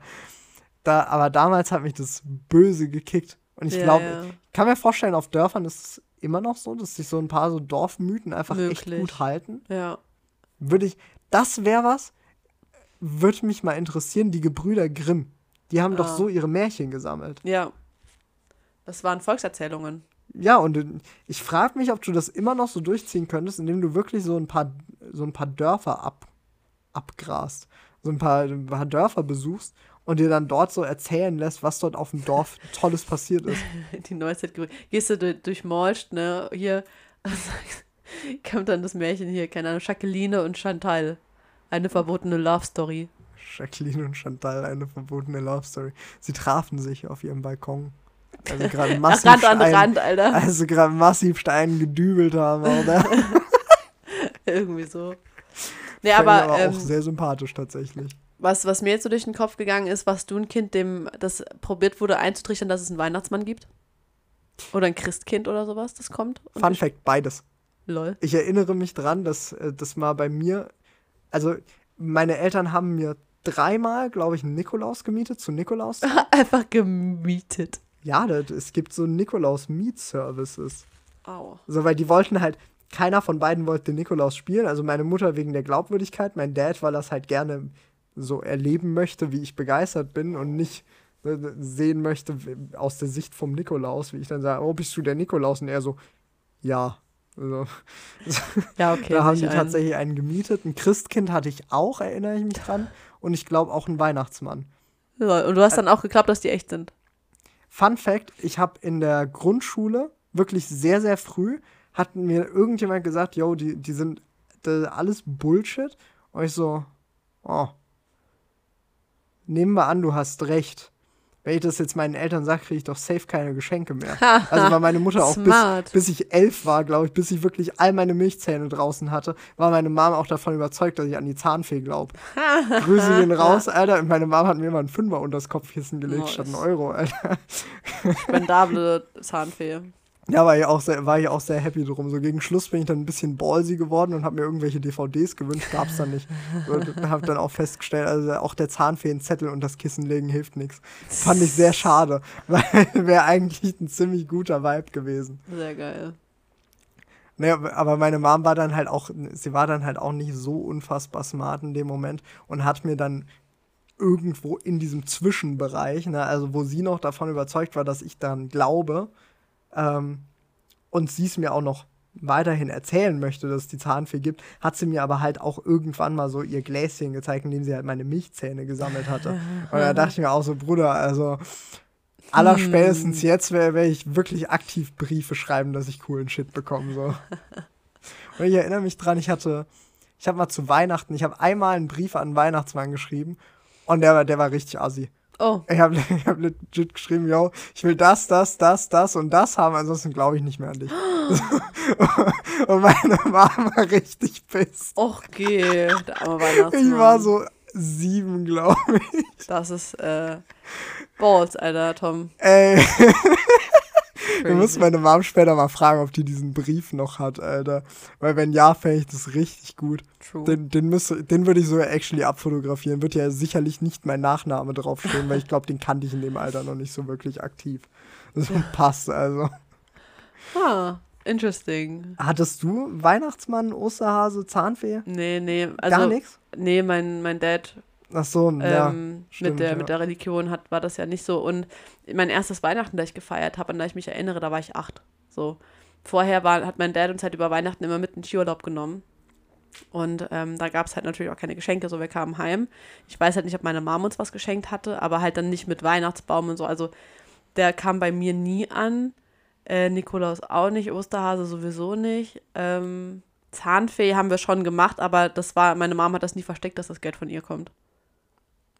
da, aber damals hat mich das böse gekickt. Und ich Ja, glaube, ja. ich kann mir vorstellen, auf Dörfern ist es immer noch so, dass sich so ein paar so Dorfmythen einfach echt Möglich. gut halten. Ja. Würde ich, das wäre was, würde mich mal interessieren, die Gebrüder Grimm. Die haben doch Ah. so ihre Märchen gesammelt. Ja. Das waren Volkserzählungen. Ja, und äh, ich frage mich, ob du das immer noch so durchziehen könntest, indem du wirklich so ein paar, so ein paar Dörfer ab, abgrast. So ein paar, ein paar Dörfer besuchst und dir dann dort so erzählen lässt, was dort auf dem Dorf Tolles passiert ist. Die Neuzeit. Gehst du durch, durch Molst, ne? Hier kommt dann das Märchen hier, keine Ahnung, Jacqueline und Chantal. Eine verbotene Love Story. Jacqueline und Chantal, eine verbotene Love Story. Sie trafen sich auf ihrem Balkon. Also gerade massiv Rand an Stein, Rand, Alter. Also gerade massiv Steinen gedübelt haben, oder? Irgendwie so. Nee, aber, auch ähm, sehr sympathisch tatsächlich. Was, was mir jetzt so durch den Kopf gegangen ist, warst du ein Kind, dem das probiert wurde einzutrichtern, dass es einen Weihnachtsmann gibt? Oder ein Christkind oder sowas, das kommt? Fun Fact, beides. Lol. Ich erinnere mich dran, dass äh, das mal bei mir, also meine Eltern haben mir dreimal, glaube ich, einen Nikolaus gemietet zu Nikolaus. Einfach gemietet. ja, das, es gibt so Nikolaus-Miet-Services. Au. So, weil die wollten halt, keiner von beiden wollte den Nikolaus spielen. Also meine Mutter wegen der Glaubwürdigkeit, mein Dad, weil es halt gerne so erleben möchte, wie ich begeistert bin und nicht äh, sehen möchte aus der Sicht vom Nikolaus, wie ich dann sage, oh, bist du der Nikolaus? Und er so, ja. Also, Ja, okay. da haben die tatsächlich einen gemietet. Ein Christkind hatte ich auch, erinnere ich mich dran. Und ich glaube auch einen Weihnachtsmann. Lol. Und du hast dann auch geglaubt, dass die echt sind. Fun Fact: Ich habe in der Grundschule wirklich sehr, sehr früh hat mir irgendjemand gesagt, yo, die, die sind alles Bullshit. Und ich so, oh. Nehmen wir an, du hast recht. Wenn ich das jetzt meinen Eltern sage, kriege ich doch safe keine Geschenke mehr. Also war meine Mutter auch bis, bis ich elf war, glaube ich, bis ich wirklich all meine Milchzähne draußen hatte, war meine Mom auch davon überzeugt, dass ich an die Zahnfee glaube. Grüße gehen raus, Alter. Und meine Mom hat mir immer einen Fünfer unter das Kopfkissen gelegt Nice. statt einen Euro, Alter. Spendable Zahnfee. Ja, war ich, auch sehr, war ich auch sehr happy drum. So gegen Schluss bin ich dann ein bisschen ballsy geworden und habe mir irgendwelche DVDs gewünscht, gab's dann nicht. Und habe dann auch festgestellt, also auch der Zahnfeenzettel und das Kissen legen hilft nichts. Fand ich sehr schade, weil wäre eigentlich ein ziemlich guter Vibe gewesen. Sehr geil. Naja, aber meine Mom war dann halt auch, sie war dann halt auch nicht so unfassbar smart in dem Moment und hat mir dann irgendwo in diesem Zwischenbereich, ne, also wo sie noch davon überzeugt war, dass ich daran glaube, ähm, und sie es mir auch noch weiterhin erzählen möchte, dass es die Zahnfee gibt, hat sie mir aber halt auch irgendwann mal so ihr Gläschen gezeigt, in dem sie halt meine Milchzähne gesammelt hatte. Und da dachte ich mir auch so, Bruder, also allerspätestens jetzt werde wär ich wirklich aktiv Briefe schreiben, dass ich coolen Shit bekomme. So. Und ich erinnere mich dran, ich hatte, ich habe mal zu Weihnachten, ich habe einmal einen Brief an den Weihnachtsmann geschrieben und der, war- der war richtig assi. Oh, Ich habe ich hab legit geschrieben, yo, ich will das, das, das, das und das haben, ansonsten glaube ich nicht mehr an dich. und meine Mama war richtig pissed. okay. Der arme Weihnachtsmann. Ich war so sieben, glaube ich. Das ist, äh, Balls, Alter, Tom. Ey, Crazy. musst meine Mom später mal fragen, ob die diesen Brief noch hat, Alter. Weil wenn ja, fände ich das richtig gut. True. Den, den, müsste, den würde ich sogar actually abfotografieren. Wird ja sicherlich nicht mein Nachname draufstehen, weil ich glaube, den kannte ich in dem Alter noch nicht so wirklich aktiv. Das passt also. Ah, interesting. Hattest du Weihnachtsmann, Osterhase, Zahnfee? Nee, nee, also. Gar nichts? Nee, mein, mein Dad Ach so, ja. ähm, stimmt, mit, der, ja. mit der Religion hat, war das ja nicht so. Und mein erstes Weihnachten, das ich gefeiert habe, an das ich mich erinnere, da war ich acht. So. Vorher war, hat mein Dad uns halt über Weihnachten immer mit in den Skiurlaub genommen. Und ähm, da gab es halt natürlich auch keine Geschenke, so wir kamen heim. Ich weiß halt nicht, ob meine Mom uns was geschenkt hatte, aber halt dann nicht mit Weihnachtsbaum und so. Also der kam bei mir nie an. Äh, Nikolaus auch nicht, Osterhase sowieso nicht. Ähm, Zahnfee haben wir schon gemacht, aber das war, meine Mom hat das nie versteckt, dass das Geld von ihr kommt.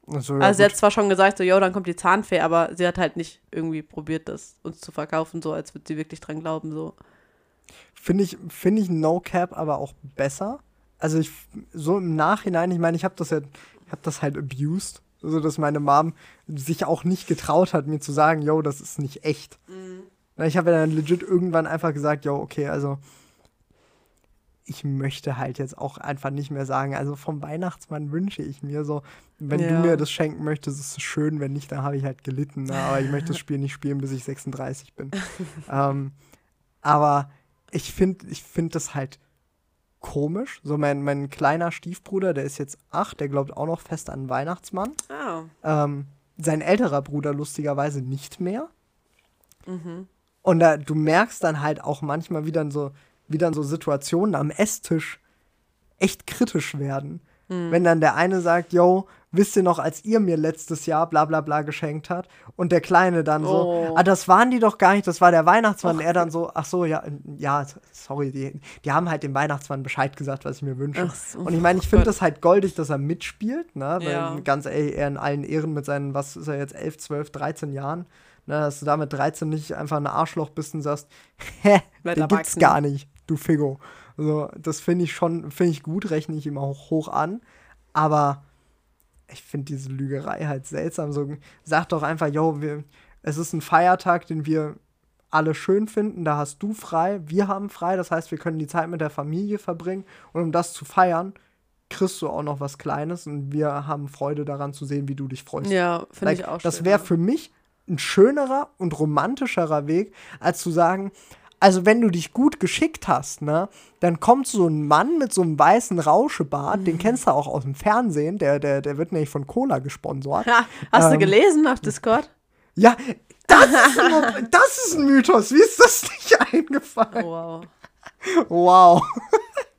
Ach so, ja, Also sie hat zwar schon gesagt, so, yo, dann kommt die Zahnfee, aber sie hat halt nicht irgendwie probiert, das uns zu verkaufen, so als würde sie wirklich dran glauben, so. Finde ich, find ich No Cap aber auch besser. Also ich, so im Nachhinein, ich meine, ich habe das ja, ich habe das halt abused. So dass meine Mom sich auch nicht getraut hat, mir zu sagen, yo, das ist nicht echt. Na, Ich habe ja dann legit irgendwann einfach gesagt, yo, okay, also ich möchte halt jetzt auch einfach nicht mehr sagen, also vom Weihnachtsmann wünsche ich mir so, wenn du Ja. mir das schenken möchtest, ist es schön, wenn nicht, dann habe ich halt gelitten. Ne? Aber ich möchte das Spiel nicht spielen, bis ich 36 bin. ähm, aber ich finde ich find das halt komisch. So mein, mein kleiner Stiefbruder, der ist jetzt acht, der glaubt auch noch fest an Weihnachtsmann. Ah. Ähm, sein älterer Bruder lustigerweise nicht mehr. Mhm. Und da, du merkst dann halt auch manchmal, wie dann so, wie dann so Situationen am Esstisch echt kritisch werden. Mhm. Wenn dann der eine sagt, yo, wisst ihr noch, als ihr mir letztes Jahr bla bla bla geschenkt hat und der Kleine dann so, Oh. ah, das waren die doch gar nicht, das war der Weihnachtsmann. Och. er dann so, ach so, ja, äh, ja, sorry, die, die haben halt dem Weihnachtsmann Bescheid gesagt, was ich mir wünsche. So. Und ich meine, ich finde das halt goldig, dass er mitspielt, ne? Weil Ja. ganz ehrlich, er in allen Ehren mit seinen, was ist er jetzt, 11, 12, 13 Jahren, ne? Dass du da mit 13 nicht einfach ein Arschloch bist und sagst, hä, den gibt's gar nicht, du Figo. Also, das finde ich schon, finde ich gut, rechne ich ihm auch hoch an. Aber ich finde diese Lügerei halt seltsam. So, sag doch einfach, yo, wir, es ist ein Feiertag, den wir alle schön finden, da hast du frei, wir haben frei, das heißt, wir können die Zeit mit der Familie verbringen und um das zu feiern, kriegst du auch noch was Kleines und wir haben Freude daran zu sehen, wie du dich freust. Ja, finde Like, ich auch das schön, wäre ja. für mich ein schönerer und romantischerer Weg, als zu sagen, also wenn du dich gut geschickt hast, ne, dann kommt so ein Mann mit so einem weißen Rauschebart, Mhm. den kennst du auch aus dem Fernsehen, der, der, der wird nämlich von Cola gesponsert. Ha, hast du Ähm, gelesen auf Discord? Ja, das ist, ein, das ist ein Mythos. Wie ist das nicht eingefallen? Wow. Wow.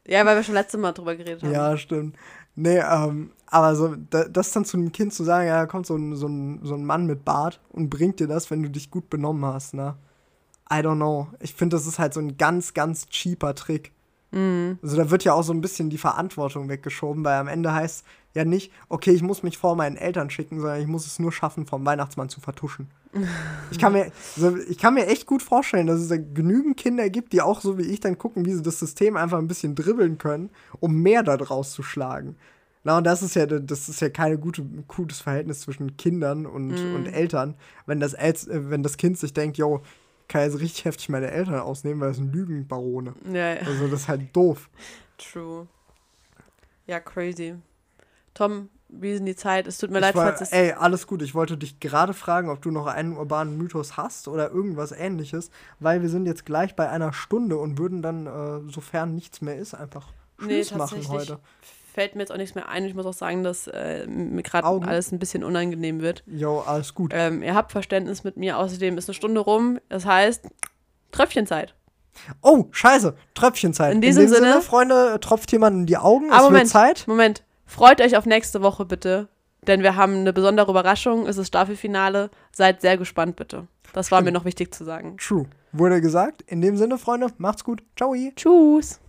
Ja, weil wir schon letztes Mal drüber geredet haben. Ja, stimmt. Nee, ähm, aber so, da, das dann zu einem Kind zu sagen, ja, da kommt so ein, so, ein, so ein Mann mit Bart und bringt dir das, wenn du dich gut benommen hast, ne? I don't know. Ich finde, das ist halt so ein ganz, ganz cheaper Trick. Mhm. Also da wird ja auch so ein bisschen die Verantwortung weggeschoben, weil am Ende heißt ja nicht, okay, ich muss mich vor meinen Eltern schicken, sondern ich muss es nur schaffen, vom Weihnachtsmann zu vertuschen. Ich kann mir, also ich kann mir echt gut vorstellen, dass es da genügend Kinder gibt, die auch so wie ich dann gucken, wie sie das System einfach ein bisschen dribbeln können, um mehr da draus zu schlagen. Na, und das ist ja, das ist ja keine gute, gutes Verhältnis zwischen Kindern und, und Eltern, wenn das, äh, wenn das Kind sich denkt, yo, kann jetzt richtig heftig meine Eltern ausnehmen, weil das sind Lügenbarone. Ja, ja. Also das ist halt doof. True. Ja, crazy. Tom, wie ist denn die Zeit? Es tut mir Ich leid, war, falls es. ey, alles gut. Ich wollte dich gerade fragen, ob du noch einen urbanen Mythos hast oder irgendwas ähnliches, weil wir sind jetzt gleich bei einer Stunde und würden dann, äh, sofern nichts mehr ist, einfach Nee, Schluss machen tatsächlich. heute. Fällt mir jetzt auch nichts mehr ein. Ich muss auch sagen, dass äh, mir gerade alles ein bisschen unangenehm wird. Jo, alles gut. Ähm, ihr habt Verständnis mit mir. Außerdem ist eine Stunde rum. Das heißt, Tröpfchenzeit. Oh, scheiße, Tröpfchenzeit. In diesem Sinne- Freunde, äh, tropft jemand in die Augen. Aber es Moment. wird Zeit. Moment. Freut euch auf nächste Woche bitte. Denn wir haben eine besondere Überraschung. Es ist Staffelfinale. Seid sehr gespannt bitte. Das war mir noch wichtig zu sagen. True. Wurde gesagt. In dem Sinne, Freunde, macht's gut. Ciao. Tschüss.